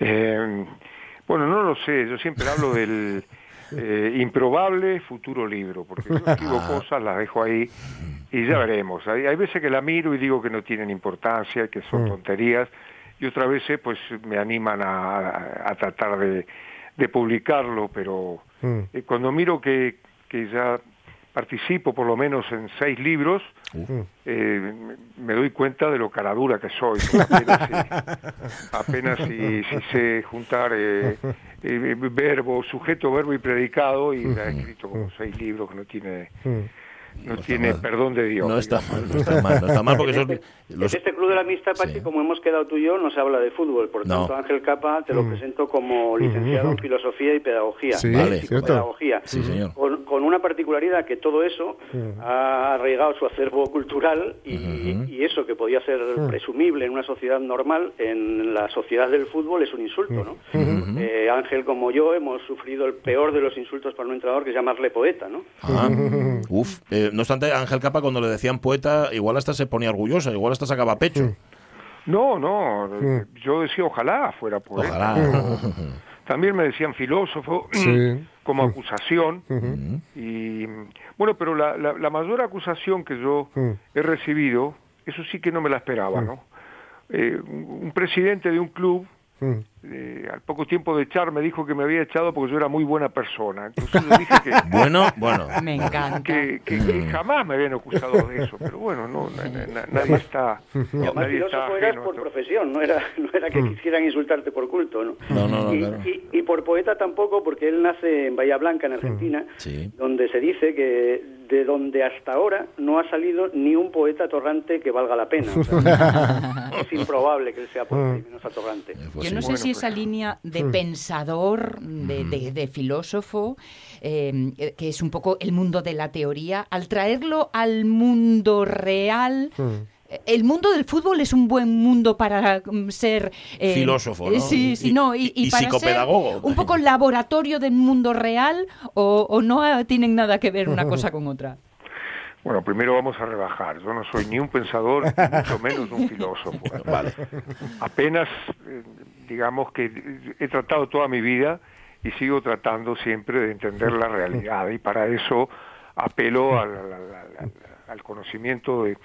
Eh, bueno, no lo sé, yo siempre hablo del [LAUGHS] eh, improbable futuro libro, porque yo [LAUGHS] escribo Ah. cosas, las dejo ahí y ya veremos. Hay, hay veces que la miro y digo que no tienen importancia, que son tonterías, y otras veces pues me animan a, a tratar de, de publicarlo, pero eh, cuando miro que, que ya participo por lo menos en seis libros, eh, me- doy cuenta de lo caradura que soy. [LAUGHS] Apenas si, sé juntar eh, eh, verbo, sujeto, verbo y predicado, y ya he escrito como seis libros que no tiene no tiene perdón de Dios. No está mal, no está mal, no está mal porque son los... este Club de la Amistad, Pachi, como hemos quedado tú y yo, no se habla de fútbol. Por No. tanto, Ángel Capa te lo Mm. presento como licenciado en Filosofía y Pedagogía. Sí. Sí, señor. Con, con una particularidad que todo eso Mm. ha arraigado su acervo cultural y, y eso que podía ser Mm. presumible en una sociedad normal, en la sociedad del fútbol es un insulto, ¿no? Eh, Ángel, como yo, hemos sufrido el peor de los insultos para un entrenador, que es llamarle poeta, ¿no? Ah, uf. Eh, no obstante, Ángel Capa cuando le decían poeta, igual hasta se ponía orgullosa, igual hasta sacaba pecho. No, no, yo decía ojalá fuera poeta. Ojalá. [LAUGHS] También me decían filósofo Sí. [CLEARS THROAT] como acusación. Y bueno, pero la, la, la mayor acusación que yo he recibido, eso sí que no me la esperaba, ¿no? Eh, un presidente de un club. Eh, al poco tiempo de echar, me dijo que me había echado porque yo era muy buena persona. Entonces yo dije que, [LAUGHS] Bueno, bueno. [LAUGHS] Me encanta. que, que- que jamás me habían acusado de eso. Pero bueno, no, na- na- na- nadie está, [LAUGHS] Y además nadie está eras por esto. profesión, no era, no era que quisieran insultarte por culto, ¿no? No, no, no, y, claro. y- y por poeta tampoco, porque él nace en Bahía Blanca, en Argentina, Sí. donde se dice que de donde hasta ahora no ha salido ni un poeta atorrante que valga la pena. O sea, es improbable que él sea poeta y menos atorrante. Yo no sé si esa línea de pensador, de, de- de filósofo, eh, que es un poco el mundo de la teoría, al traerlo al mundo real... eh, El mundo del fútbol es un buen mundo para mm, ser eh, Filósofo, ¿no? Sí, sí, Y- no, y, y- y para ser psicopedagogo. un poco laboratorio del mundo real o, o no ah, tienen nada que ver una [LAUGHS] cosa con otra. Bueno, primero vamos a rebajar. Yo no soy ni un pensador, ni mucho menos un filósofo. [LAUGHS] Vale. Apenas, eh, digamos que he tratado toda mi vida y sigo tratando siempre de entender la realidad y para eso apelo al, al- al- al- al conocimiento de,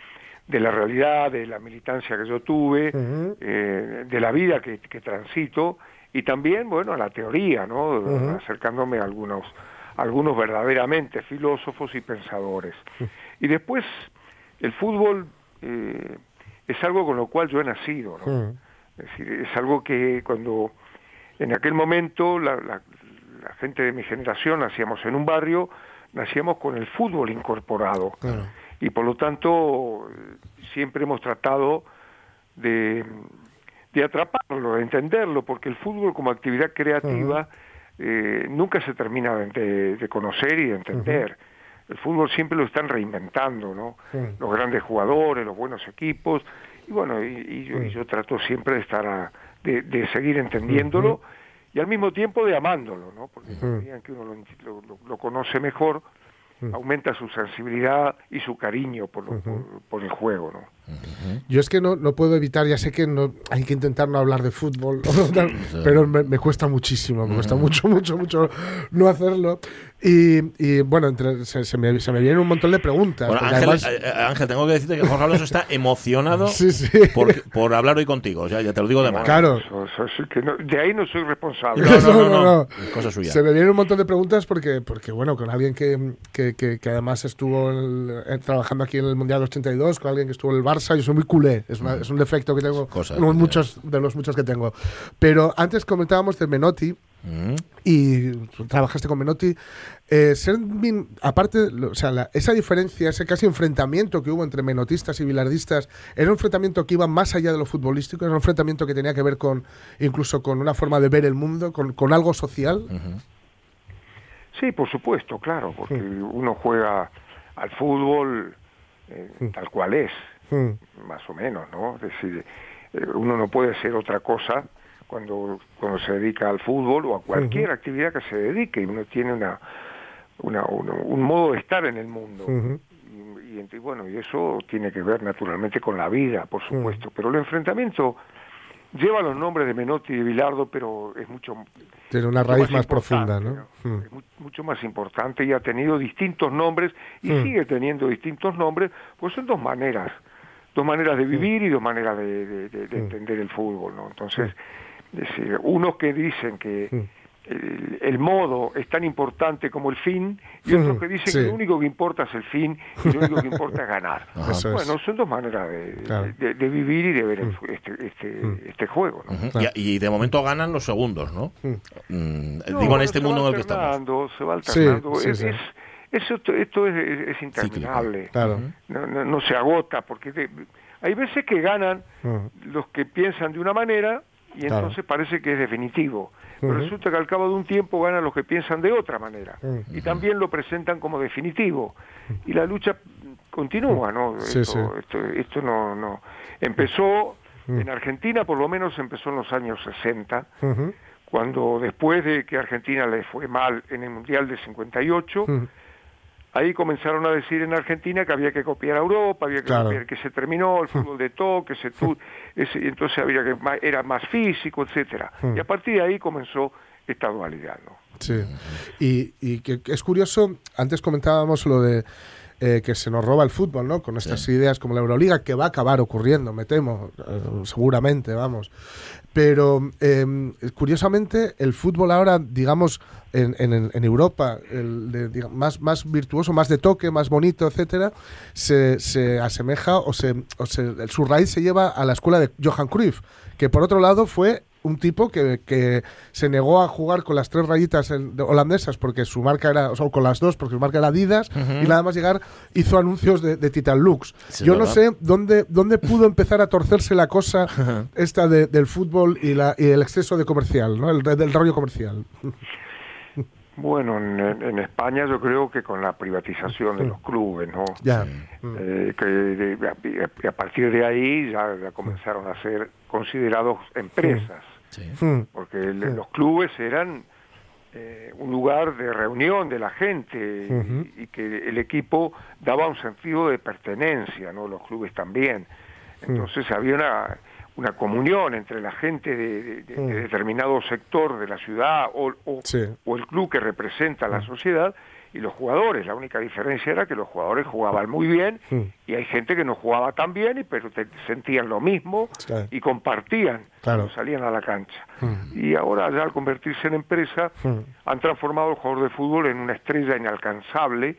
de la realidad, de la militancia que yo tuve, eh, de la vida que, que transito y también, bueno, a la teoría, ¿no? Acercándome a algunos, algunos verdaderamente filósofos y pensadores. [LAUGHS] Y después, el fútbol eh, es algo con lo cual yo he nacido, ¿no? Es decir, es algo que cuando en aquel momento la, la- la gente de mi generación nacíamos en un barrio, nacíamos con el fútbol incorporado. Y por lo tanto, eh, siempre hemos tratado de, de atraparlo, de entenderlo, porque el fútbol como actividad creativa eh, nunca se termina de, de- de conocer y de entender. El fútbol siempre lo están reinventando, ¿no? Los grandes jugadores, los buenos equipos, y bueno, y, y yo, y yo trato siempre de estar a- de, de seguir entendiéndolo y al mismo tiempo de amándolo, ¿no? Porque medida en que uno lo, lo- lo- conoce mejor, aumenta su sensibilidad y su cariño por, lo- por, por el juego, ¿no? Yo es que no, no puedo evitar, ya sé que no hay que intentar no hablar de fútbol, [LAUGHS] pero me, me cuesta muchísimo, me cuesta mucho, mucho, mucho no hacerlo. Y, y, bueno, entre- se, se me, se me vienen un montón de preguntas. Bueno, Ángel, además- eh, eh, Ángel, tengo que decirte que Jorge Alonso está [LAUGHS] emocionado Sí, sí. Por, por hablar hoy contigo. O sea, ya te lo digo de mano. Claro. De ahí no soy responsable. No, no, no, no. Cosa suya. Se me vienen un montón de preguntas porque, porque bueno, con alguien que, que, que- que además estuvo en- eh, trabajando aquí en el Mundial 82, con alguien que estuvo en el Barça, yo soy muy culé, es, una- es un defecto que tengo, Cosa uno de de- muchos, de los muchos que tengo. Pero antes comentábamos de Menotti, Mm. y trabajaste con Menotti. Eh, ser aparte, o sea, la- esa diferencia, ese casi enfrentamiento que hubo entre menotistas y bilardistas, era un enfrentamiento que iba más allá de lo futbolístico, era un enfrentamiento que tenía que ver con incluso con una forma de ver el mundo, con, con algo social. Sí, por supuesto, claro, porque uno juega al fútbol eh, tal cual es, Mm. más o menos, ¿no? Es decir, eh, uno no puede hacer otra cosa cuando, cuando se dedica al fútbol o a cualquier actividad que se dedique. Uno tiene una, una, una- un modo de estar en el mundo. Ujú. Y, y, bueno, y eso tiene que ver naturalmente con la vida, por supuesto. Pero el enfrentamiento lleva los nombres de Menotti y de Bilardo, pero es mucho Tiene una mucho raíz más importante, profunda, ¿no? Mm. es mu- mucho más importante y ha tenido distintos nombres y Mm. sigue teniendo distintos nombres, pues son dos maneras, dos maneras de vivir y dos maneras de, de- de- de entender el fútbol, ¿no? Entonces, es decir, unos que dicen que el, el modo es tan importante como el fin y otros que dicen Sí. que lo único que importa es el fin y lo único que importa es ganar. [LAUGHS] Ajá. Es. bueno, son dos maneras de, Claro. de- de vivir y de ver el este, este, este juego, ¿no? Y, y de momento ganan los segundos, ¿no? Mm, No, digo, en este mundo en el que estamos. alternando, Se va Sí, alternando. sí, es, sí. es- eso esto, es, es- es interminable. Claro. No, no, no se agota, porque hay veces que ganan los que piensan de una manera y Claro. entonces parece que es definitivo. Pero resulta que al cabo de un tiempo ganan los que piensan de otra manera y también lo presentan como definitivo. Y la lucha continúa, ¿no? Sí, esto, sí. Esto, esto no, no. Empezó, en Argentina por lo menos empezó en los años 60, Ujú. cuando después de que Argentina le fue mal en el Mundial de 58, Ujú. Ahí comenzaron a decir en Argentina que había que copiar a Europa, había que Claro. copiar que se terminó el [LAUGHS] fútbol de toque, se tu, [LAUGHS] ese, y entonces había que era más físico, etcétera. Mm. Y a partir de ahí comenzó esta dualidad, ¿no? Sí. Y, y que, que es curioso, antes comentábamos lo de eh, que se nos roba el fútbol, ¿no? Con estas ideas como la Euroliga, que va a acabar ocurriendo, me temo, eh, seguramente, vamos. Pero eh, curiosamente, el fútbol ahora, digamos, en, en- Europa, el de, más virtuoso, más de toque, más bonito, etcétera, se, se asemeja o, se, o se- su raíz se lleva a la escuela de Johan Cruyff, que por otro lado fue un tipo que, que se negó a jugar con las tres rayitas en- de- holandesas porque su marca era, o sea, con las dos porque su marca era Adidas y nada más llegar hizo anuncios de, de Titan Lux. Sí, Yo no sé dónde, dónde pudo empezar a torcerse la cosa [LAUGHS] esta de- del fútbol y, la, y el exceso de comercial, ¿no? El, del rollo comercial. Bueno, en, en España yo creo que con la privatización de los clubes, ¿no? Ya. Eh, que de- a, a partir de ahí ya, ya comenzaron a ser considerados empresas, Mm. porque el- los clubes eran eh, un lugar de reunión de la gente y- que el equipo daba un sentido de pertenencia, ¿no? Los clubes también. Entonces había una, una comunión entre la gente de, de- de- de determinado sector de la ciudad o, o- Sí. o el club que representa a la sociedad y los jugadores. La única diferencia era que los jugadores jugaban muy bien Mm. y hay gente que no jugaba tan bien, y, pero te- sentían lo mismo Claro. y compartían Claro. salían a la cancha. Mm. Y ahora ya al convertirse en empresa Mm. han transformado al jugador de fútbol en una estrella inalcanzable,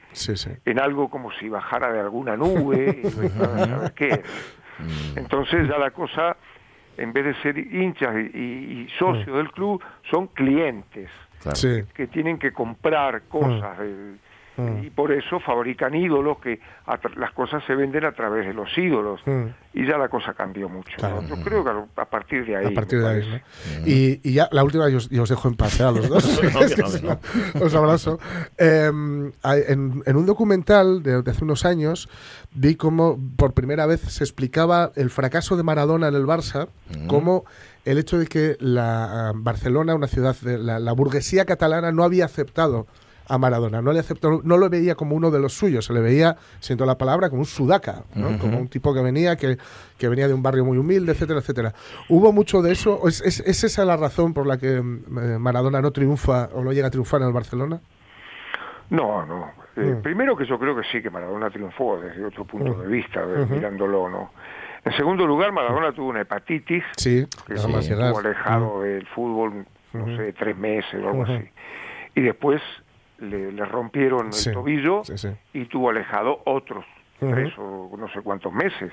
en algo como si bajara de alguna nube, [LAUGHS] y qué era. Entonces ya la cosa, en vez de ser hinchas y, y- y socios del club, son clientes Sí. que tienen que comprar cosas de- Mm. y por eso fabrican ídolos que las cosas se venden a través de los ídolos Mm. y ya la cosa cambió mucho. Yo creo que a- partir de ahí. A partir de ahí. Y, y ya, la última, y os, dejo en paz, ¿eh? a los dos. [LAUGHS] No, [LAUGHS] os abrazo. Eh, en, en un documental de, de hace unos años vi cómo por primera vez se explicaba el fracaso de Maradona en el Barça, como el hecho de que la ah, Barcelona, una ciudad, de la, la burguesía catalana, no había aceptado a Maradona, no le aceptó, no lo veía como uno de los suyos, se le veía, siento la palabra, como un sudaca, ¿no? Como un tipo que venía, que, que venía de un barrio muy humilde, etcétera, etcétera. ¿Hubo mucho de eso? ¿Es, es, es esa la razón por la que mm, eh, Maradona no triunfa o no llega a triunfar en el Barcelona? No, no. Eh, Mm. Primero que yo creo que sí, que Maradona triunfó desde otro punto Mm. de vista, mirándolo, ¿no? En segundo lugar, Maradona tuvo una hepatitis, Sí, que se estuvo alejado del fútbol, no sé, tres meses o algo así. Y después le, le rompieron Sí, el tobillo sí, y tuvo alejado otros tres o no sé cuántos meses.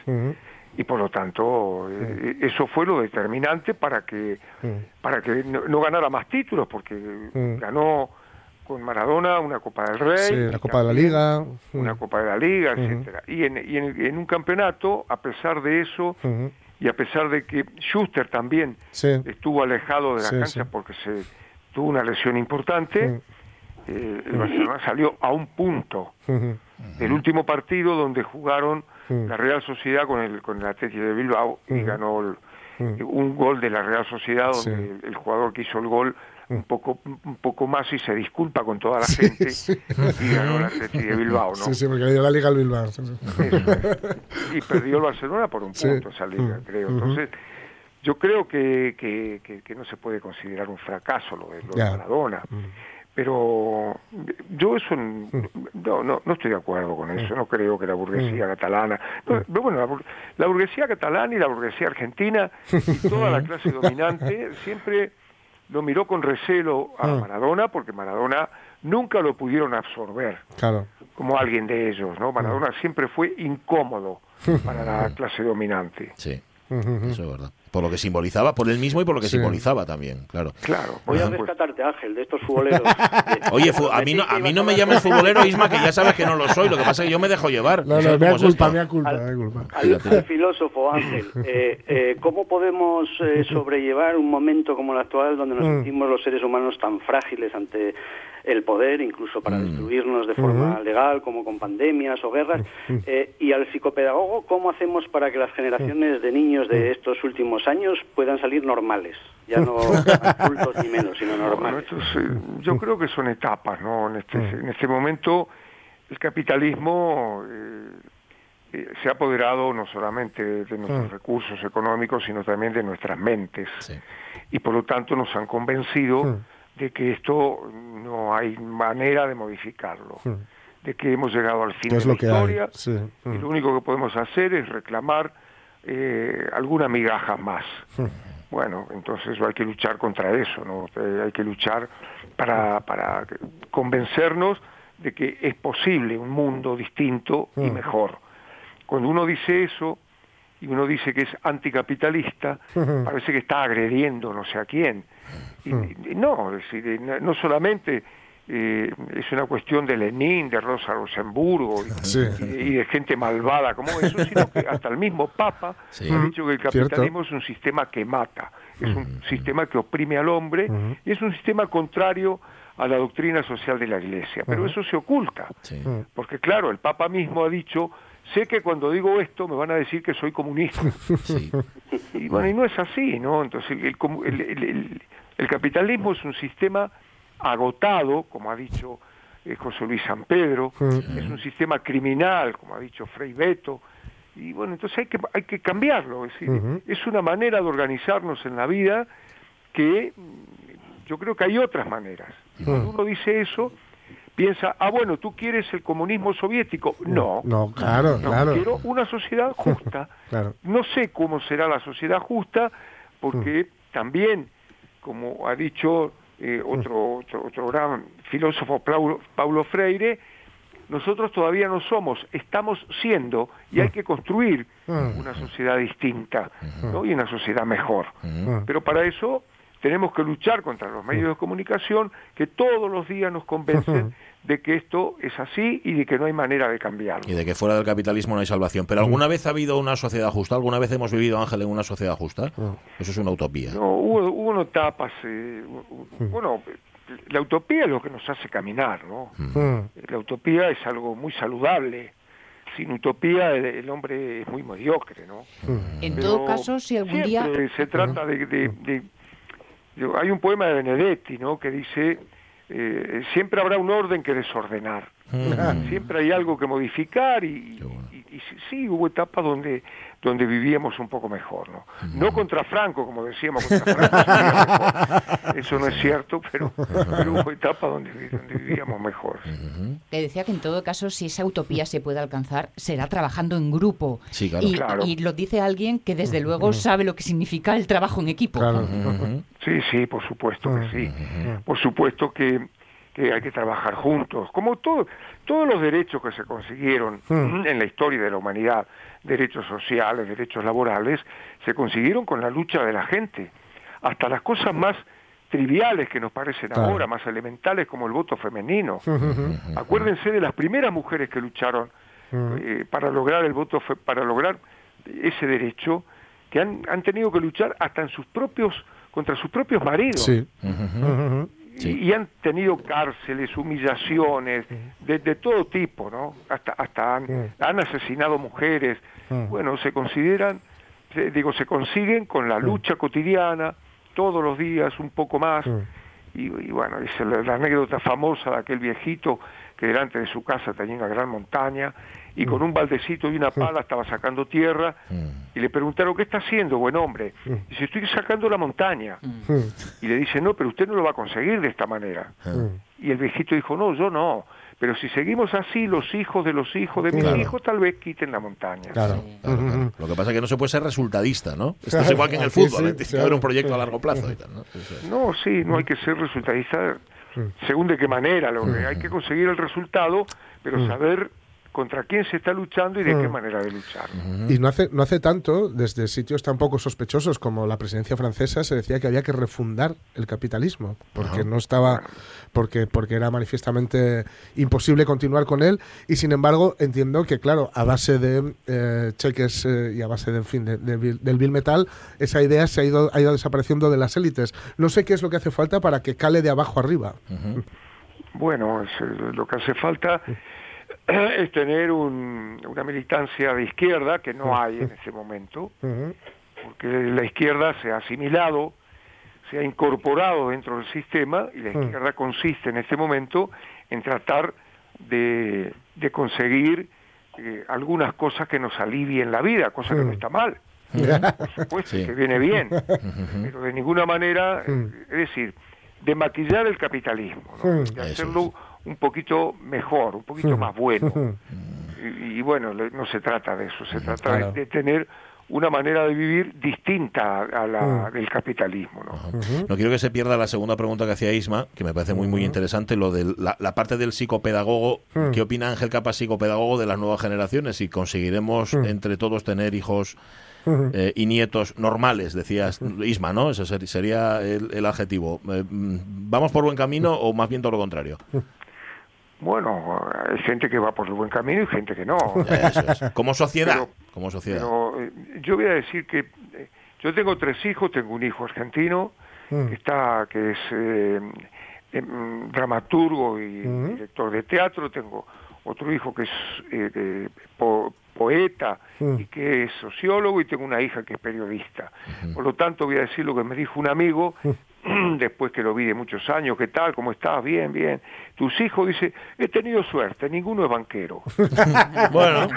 Y por lo tanto, eh, eso fue lo determinante para que para que no, no ganara más títulos, porque ganó con Maradona una Copa del Rey, Sí, la Copa de la Liga. una. Copa de la Liga, etcétera. Y, en, y en, en un campeonato, a pesar de eso, y a pesar de que Schuster también Sí. estuvo alejado de la Sí, cancha sí. porque se tuvo una lesión importante, eh, el Barcelona salió a un punto del último partido donde jugaron la Real Sociedad con el con el Atlético de Bilbao y ganó el- un gol de la Real Sociedad donde Sí. el, el jugador que hizo el gol. Un poco un poco más y se disculpa con toda la gente sí. y ganó el de Bilbao, ¿no? Sí, sí, porque le dio la Liga al Bilbao. Eso y perdió el Barcelona por un punto esa liga, Mm. creo. Entonces, yo creo que, que, que- que no se puede considerar un fracaso lo de, lo de. Maradona. Mm. Pero yo eso no, no, no estoy de acuerdo con eso. No creo que la burguesía catalana. no, pero bueno, la burguesía catalana y la burguesía argentina y toda la [LAUGHS] clase dominante siempre lo miró con recelo a Mm. Maradona porque Maradona nunca lo pudieron absorber Claro. como alguien de ellos, ¿no? Maradona siempre fue incómodo [LAUGHS] para la clase dominante. Sí, eso es verdad. Por lo que simbolizaba, por él mismo y por lo que Sí. simbolizaba también, claro. Claro. Voy a Ajá. rescatarte, Ángel, de estos futboleros. [LAUGHS] Oye, fu- a mí no, a mí no me llames futbolero, Isma, que ya sabes que no lo soy. Lo que pasa es que yo me dejo llevar. No, no, ¿Sabes mea cómo es culpa, mea culpa, mea culpa. Al, al filósofo Ángel, [LAUGHS] eh, eh, ¿cómo podemos eh, sobrellevar un momento como el actual donde nos Mm. sentimos los seres humanos tan frágiles ante el poder, incluso para Mm. destruirnos de forma legal, como con pandemias o guerras? Eh, y al psicopedagogo, ¿cómo hacemos para que las generaciones de niños de estos últimos años puedan salir normales? Ya no [LAUGHS] adultos ni menos, sino Bueno, normales. esto es, eh, yo creo que son etapas, ¿no? En este, en este momento el capitalismo eh, eh, se ha apoderado no solamente de nuestros Mm. recursos económicos, sino también de nuestras mentes. Sí. Y por lo tanto nos han convencido Mm. De que esto no hay manera de modificarlo, Mm. de que hemos llegado al fin ¿Qué de la historia Sí. y Mm. lo único que podemos hacer es reclamar eh, alguna migaja más. Mm. Bueno, entonces hay que luchar contra eso, ¿no? Eh, hay que luchar para, para convencernos de que es posible un mundo distinto y Mm. mejor. Cuando uno dice eso y uno dice que es anticapitalista, parece que está agrediendo no sé a quién. Y, Mm. y no, es decir, no, no solamente eh, es una cuestión de Lenin, de Rosa Luxemburgo y, Sí. y de, y de gente malvada como eso, sino que hasta el mismo Papa Sí. ha dicho que el Cierto. capitalismo es un sistema que mata, es un sistema que oprime al hombre y es un sistema contrario a la doctrina social de la Iglesia. Pero eso se oculta, Sí. Porque claro, el Papa mismo ha dicho, sé que cuando digo esto me van a decir que soy comunista. [LAUGHS] Sí. Y bueno, y no es así, ¿no? Entonces, el, el- el- capitalismo es un sistema agotado, como ha dicho eh, José Luis San Pedro, es un sistema criminal, como ha dicho Frei Beto, y bueno, entonces hay que, hay que cambiarlo, es decir, es una manera de organizarnos en la vida que mm, yo creo que hay otras maneras. Y cuando uno dice eso, piensa, ah, bueno, tú quieres el comunismo soviético. No, No, claro, no, claro. quiero una sociedad [LAUGHS] justa. Claro. No sé cómo será la sociedad justa, porque también, como ha dicho eh, otro, otro, otro gran filósofo, Paulo, Paulo Freire, nosotros todavía no somos, estamos siendo, y hay que construir Mm. una sociedad distinta ¿no? y una sociedad mejor. Mm. Pero para eso tenemos que luchar contra los medios de comunicación que todos los días nos convencen de que esto es así y de que no hay manera de cambiarlo. Y de que fuera del capitalismo no hay salvación. Pero ¿alguna vez ha habido una sociedad justa? ¿Alguna vez hemos vivido, Ángel, en una sociedad justa? Eso es una utopía. No, hubo, hubo etapas, eh, bueno, la utopía es lo que nos hace caminar, ¿no? Mm. La utopía es algo muy saludable. Sin utopía el, el hombre es muy mediocre, ¿no? En Pero todo caso, si algún día... se trata de, de- de- hay un poema de Benedetti, ¿no? Que dice eh, siempre habrá un orden que desordenar, Mm. siempre hay algo que modificar y, y- y sí, sí, hubo etapas donde donde vivíamos un poco mejor, ¿no? No contra Franco, como decíamos, contra Franco [LAUGHS] eso no es cierto, pero, pero hubo etapas donde, donde vivíamos mejor. Te decía que en todo caso, si esa utopía se puede alcanzar, será trabajando en grupo. Sí, claro. Y, Claro. y lo dice alguien que desde luego sabe lo que significa el trabajo en equipo. Claro. Sí, sí, por supuesto que sí. Por supuesto que, que hay que trabajar juntos. Como todo, todos los derechos que se consiguieron Mm. en la historia de la humanidad, derechos sociales, derechos laborales, se consiguieron con la lucha de la gente. Hasta las cosas más triviales que nos parecen Claro. ahora, más elementales como el voto femenino. [LAUGHS] Acuérdense de las primeras mujeres que lucharon eh, para lograr el voto, fe- para lograr ese derecho, que han, han tenido que luchar hasta en sus propios, contra sus propios maridos. Sí. Y, y han tenido cárceles, humillaciones, de, de todo tipo, ¿no? Hasta, hasta han, han asesinado mujeres. Bueno, se consideran, digo, se consiguen con la lucha cotidiana, todos los días, un poco más. Y, y bueno, es la, la anécdota famosa de aquel viejito que delante de su casa tenía una gran montaña y con un baldecito y una pala estaba sacando tierra y le preguntaron, ¿qué está haciendo, buen hombre? Dice, estoy sacando la montaña. Mm. Y le dice, no, pero usted no lo va a conseguir de esta manera. Mm. Y el viejito dijo, no, yo no. Pero si seguimos así, los hijos de los hijos de mis Claro. hijos tal vez quiten la montaña. Claro. Claro, claro. Lo que pasa es que no se puede ser resultadista, ¿no? Esto es igual que en el fútbol, sí, ¿eh? tiene que haber un proyecto a largo plazo y tal, ¿no? Eso es. No, sí, no hay que ser resultadista según de qué manera. Lo que hay que conseguir el resultado, pero saber contra quién se está luchando y de qué Mm. manera de luchar. Y no hace, no hace tanto, desde sitios tan poco sospechosos como la presidencia francesa, se decía que había que refundar el capitalismo, porque Ajá. no estaba, porque, porque era manifiestamente imposible continuar con él. Y sin embargo, entiendo que, claro, a base de eh, cheques eh, y a base de, en fin, de- de Bill- del Bill Metal, esa idea se ha ido, ha ido desapareciendo de las élites. No sé qué es lo que hace falta para que cale de abajo arriba. Bueno, es, eh, lo que hace falta [CLEARS THROAT] es tener un- una militancia de izquierda que no hay en ese momento, porque la izquierda se ha asimilado, se ha incorporado dentro del sistema y la izquierda consiste en este momento en tratar de, de conseguir eh, algunas cosas que nos alivien la vida, cosa que no está mal. Por supuesto Sí. que viene bien, pero de ninguna manera, es decir, de maquillar el capitalismo, ¿no? De hacerlo un poquito mejor, un poquito más bueno. [LAUGHS] Y, y bueno, no se trata de eso, se trata de- claro. de, tener una manera de vivir distinta a la Mm. del capitalismo. ¿no? No quiero que se pierda la segunda pregunta que hacía Isma, que me parece muy muy interesante, lo de la, la parte del psicopedagogo. Mm. ¿Qué opina Ángel Capa, psicopedagogo de las nuevas generaciones? Si conseguiremos Mm. entre todos tener hijos eh, y nietos normales, decías Isma, ¿no? Ese ser- sería el, el adjetivo. Eh, ¿Vamos por buen camino o más bien todo lo contrario? Bueno, hay gente que va por el buen camino y gente que no. Eso es. Como sociedad. Pero- como sociedad. Pero eh, yo voy a decir que eh, yo tengo tres hijos, tengo un hijo argentino Mm. que está, que es eh, em, dramaturgo y Mm. director de teatro, tengo otro hijo que es eh, eh, po- poeta Mm. y que es sociólogo y tengo una hija que es periodista. Por lo tanto voy a decir lo que me dijo un amigo [CLEARS THROAT] después que lo vi de muchos años, ¿qué tal? ¿Cómo estás? Bien, bien. Tus hijos, dice, he tenido suerte, ninguno es banquero. [LAUGHS] bueno.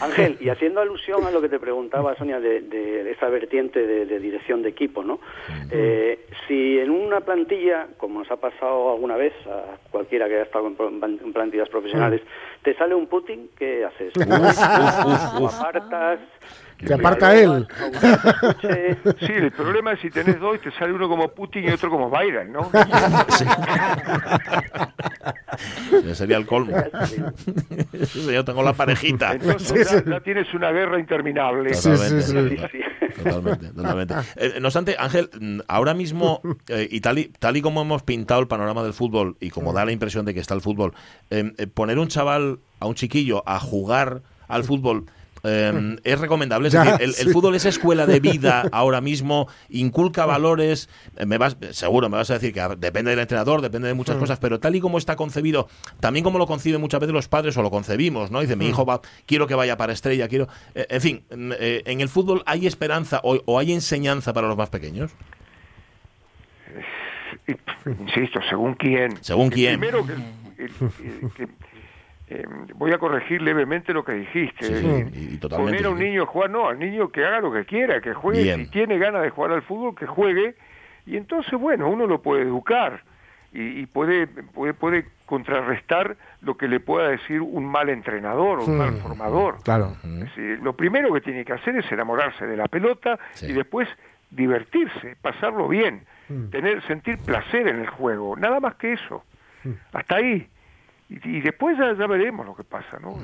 Ángel, y haciendo alusión a lo que te preguntaba Sonia de, de esa vertiente de, de dirección de equipo, ¿no? Eh, si en una plantilla, como nos ha pasado alguna vez a cualquiera que haya estado en, plantillas profesionales, te sale un Putin, ¿qué haces? Uf, uf, ¿O uf. apartas? Que aparta él. [LAUGHS] Sí, el problema es si tenés dos y te sale uno como Putin y otro como Biden, ¿no? Ese [LAUGHS] sería el colmo. Yo tengo la parejita. Entonces ya, ya tienes una guerra interminable. Totalmente, Totalmente, totalmente. Eh, no obstante, Ángel, ahora mismo, eh, y tal y, tal y como hemos pintado el panorama del fútbol y como da la impresión de que está el fútbol, eh, eh, poner un chaval, a un chiquillo, a jugar al fútbol. Eh, es recomendable, es Ya, decir, el, fútbol es escuela de vida [LAUGHS] ahora mismo, inculca valores, eh, me vas, seguro me vas a decir que depende del entrenador, depende de muchas Mm. cosas, pero tal y como está concebido, también como lo conciben muchas veces los padres o lo concebimos, ¿no? Dice, mi Mm. hijo va, quiero que vaya para estrella, quiero... eh, en fin, mm, eh, en el fútbol hay esperanza o, o hay enseñanza para los más pequeños. Insisto, según quién. Según quién. Primero que, el- el- que, eh, voy a corregir levemente lo que dijiste. Sí, Eh, y- y totalmente. Poner a un niño a jugar, no, al niño que haga lo que quiera, que juegue, Bien. si tiene ganas de jugar al fútbol, que juegue, y entonces, bueno, uno lo puede educar y, y puede, puede, puede contrarrestar lo que le pueda decir un mal entrenador o un mal Mm. formador. Claro. Es decir, lo primero que tiene que hacer es enamorarse de la pelota y después divertirse, pasarlo bien, Mm. tener, sentir placer en el juego, nada más que eso. Hasta ahí. Y, y después ya, ya veremos lo que pasa, ¿no?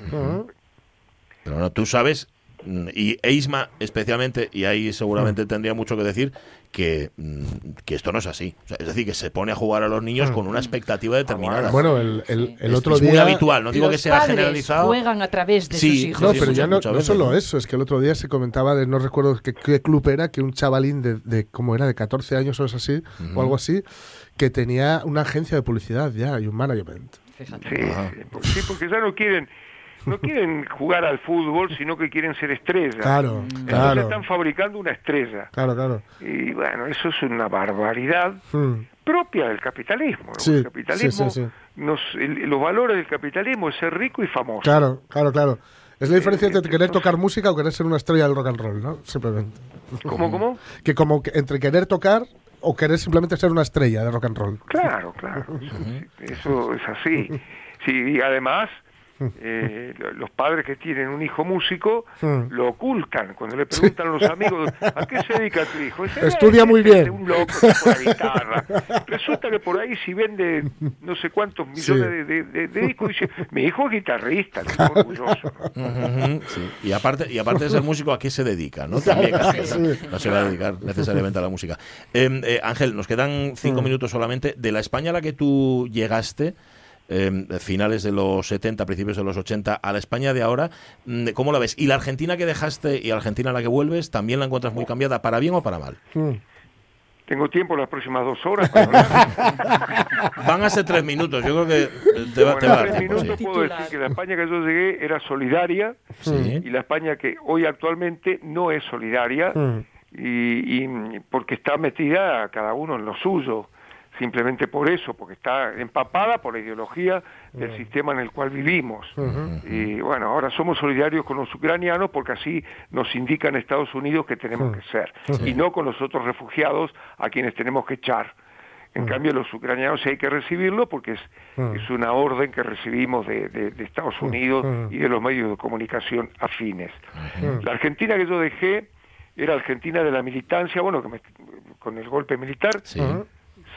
Pero no, tú sabes, mm, y Eisma especialmente, y ahí seguramente tendría mucho que decir, que, mm, que esto no es así. O sea, es decir, que se pone a jugar a los niños con una expectativa determinada. Bueno, el, el, el Es- otro es día. muy habitual, no digo que sea generalizado. juegan a través de Sí, sus hijos. No, sí, pero muchas- ya no, muchas no solo eso, es que el otro día se comentaba de, no recuerdo qué, qué club era, que un chavalín de, de ¿cómo era? De 14 años o es así, o algo así, que tenía una agencia de publicidad ya y un management. Sí, sí, por- sí, porque ya no quieren no quieren jugar al fútbol, sino que quieren ser estrellas. Claro, Entonces claro. están fabricando una estrella. Claro, claro. Y bueno, eso es una barbaridad Hmm. propia del capitalismo. ¿no? Sí, el capitalismo, sí, sí, Nos, el- los valores del capitalismo es ser rico y famoso. Claro, claro, claro. Es la diferencia entre querer tocar música o querer ser una estrella del rock and roll, ¿no? Simplemente. ¿Cómo, cómo? Que como que entre querer tocar o querer simplemente ser una estrella de rock and roll. Claro, claro. Eso, es así. Sí, y además, eh, lo- los padres que tienen un hijo músico Mm. lo ocultan. Cuando le preguntan a los amigos, ¿a qué se dedica tu hijo? Estudia "Eh, muy este es bien". Un loco que toca guitarra. Resulta que por ahí si vende no sé cuántos millones Sí. de, de- de- de discos, dice, mi hijo es guitarrista, orgulloso. ¿no? Ujú, sí. Y aparte, y aparte de ser músico, ¿a qué se dedica? ¿no? También, que sí. no se va a dedicar necesariamente a la música. Eh, eh, Ángel, nos quedan cinco Mm. minutos solamente. De la España a la que tú llegaste, eh, finales de los 70, principios de los 80, a la España de ahora, mm, ¿cómo la ves? ¿Y la Argentina que dejaste y la Argentina a la que vuelves, también la encuentras muy cambiada, para bien o para mal? Tengo tiempo las próximas dos horas. [LAUGHS] Van a ser tres minutos, yo creo que te va, te va a dar en tres tiempo, minutos sí. puedo decir que la España que yo llegué era solidaria Sí. y la España que hoy actualmente no es solidaria y, y porque está metida cada uno en lo suyo, simplemente por eso, porque está empapada por la ideología del sistema en el cual vivimos. Y bueno, ahora somos solidarios con los ucranianos porque así nos indican Estados Unidos que tenemos que ser, y no con los otros refugiados a quienes tenemos que echar. En cambio, los ucranianos sí hay que recibirlo porque es, es una orden que recibimos de, de- de Estados Unidos y de los medios de comunicación afines. La Argentina que yo dejé era Argentina de la militancia, bueno, que me- con el golpe militar,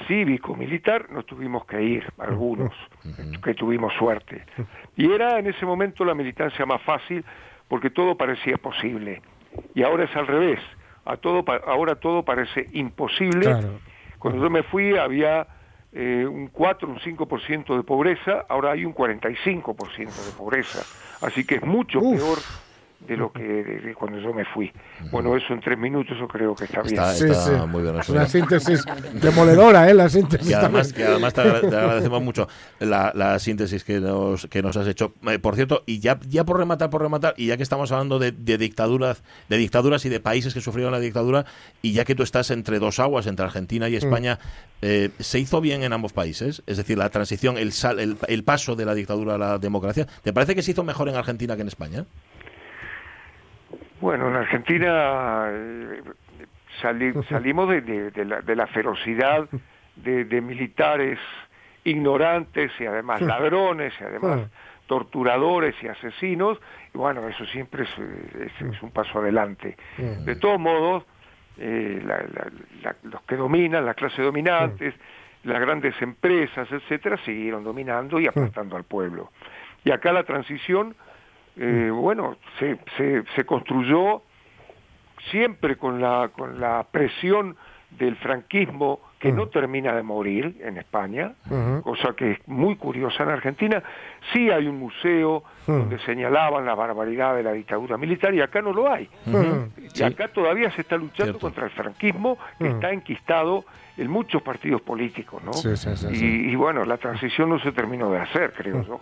cívico-militar, nos tuvimos que ir, algunos, que tuvimos suerte. Y era en ese momento la militancia más fácil porque todo parecía posible. Y ahora es al revés, a todo, pa- ahora todo parece imposible. Claro. Cuando yo me fui había eh, un 4, un 5% de pobreza, ahora hay un 45% de pobreza. Así que es mucho peor de lo que de- de cuando yo me fui. Bueno, eso en tres minutos yo creo que está bien. Está, Sí, está sí. muy bien eso. Una síntesis demoledora, ¿eh? La síntesis Que además, que además te, agra- te agradecemos mucho la, la síntesis que nos, que nos has hecho. Eh, por cierto, y ya, ya por rematar, por rematar, y ya que estamos hablando de, de dictaduras, de dictaduras y de países que sufrieron la dictadura, y ya que tú estás entre dos aguas, entre Argentina y España, eh, ¿se hizo bien en ambos países? Es decir, la transición, el, sal- el, el paso de la dictadura a la democracia, ¿te parece que se hizo mejor en Argentina que en España? Bueno, en Argentina eh, sali- [LAUGHS] salimos de, de- de la, de la ferocidad de, de militares ignorantes y además ladrones y además torturadores y asesinos, y bueno, eso siempre es, es- es un paso adelante. De todos modos, eh, la- la- la- los que dominan, las clases dominantes, las grandes empresas, etcétera, siguieron dominando y aplastando al pueblo. Y acá la transición, eh, bueno, se, se, se construyó siempre con la, con la presión del franquismo que no termina de morir en España, cosa que es muy curiosa en Argentina. Sí hay un museo donde señalaban la barbaridad de la dictadura militar y acá no lo hay. Y acá todavía se está luchando contra el franquismo que Mm. está enquistado en muchos partidos políticos, ¿no? Sí, sí, sí, y, sí. y bueno, la transición no se terminó de hacer, creo yo.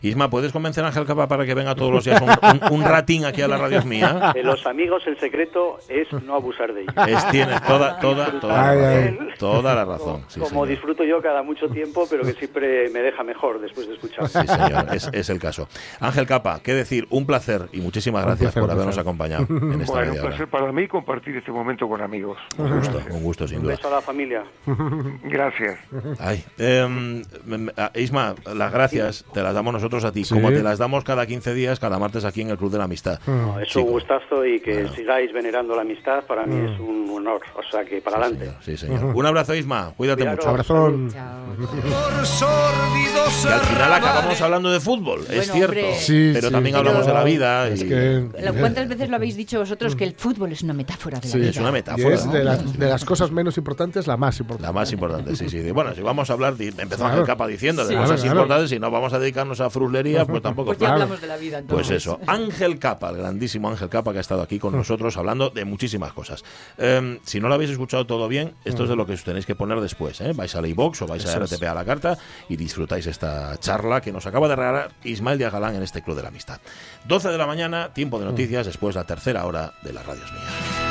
Isma, ¿puedes convencer a Ángel Capa para que venga todos los días un, un- un ratín aquí a la radio mía? De los amigos el secreto es no abusar de ellos. Es, tienes toda, toda, toda, Ay, la ay. Toda la razón. Sí, Como señor. disfruto yo cada mucho tiempo, pero que siempre me deja mejor después de escuchar. Sí, señor, es, es el caso. Ángel Capa, qué decir, un placer y muchísimas Un gracias placer, por un habernos placer. acompañado en esta Bueno, un media hora. placer para mí compartir este momento con amigos. Un gusto, un gusto, sin Un duda. beso a la familia. [LAUGHS] Gracias. Ay, a- Isma, las gracias te las damos nosotros a ti, Sí. como te las damos cada 15 días, cada martes aquí en el Club de la Amistad. No, es un gustazo y que sigáis venerando la amistad, para mí es un honor. O sea que para adelante. Sí, señor. Un abrazo, Isma, cuídate Cuidaros. mucho. Abrazón. Que al final acabamos hablando de fútbol, es cierto. Sí, pero sí, también pero hablamos de la vida. Es y- que Lo- ¿Cuántas veces lo habéis dicho vosotros que el fútbol es una metáfora de la Sí, vida? es una y metáfora. es ¿no? de, las- de las cosas menos importantes la más importante. La más importante, sí, sí. Bueno, si vamos a hablar, empezó Claro. Ángel Capa diciendo de Sí. cosas Claro, claro. importantes y no vamos a dedicarnos a fruslería, pues [LAUGHS] tampoco. Pues ya Claro. hablamos de la vida Pues entonces. eso, Ángel Capa, el grandísimo Ángel Capa que ha estado aquí con nosotros hablando de muchísimas cosas. Em, si no lo habéis escuchado todo bien, esto es de lo que os tenéis que poner después. ¿eh? Vais a la iBox o vais a Eso. RTP a la carta y disfrutáis esta charla que nos acaba de regalar Ismael Díaz Galán en este Club de la Amistad. 12 de la mañana, tiempo de noticias, después la tercera hora de las radios mías.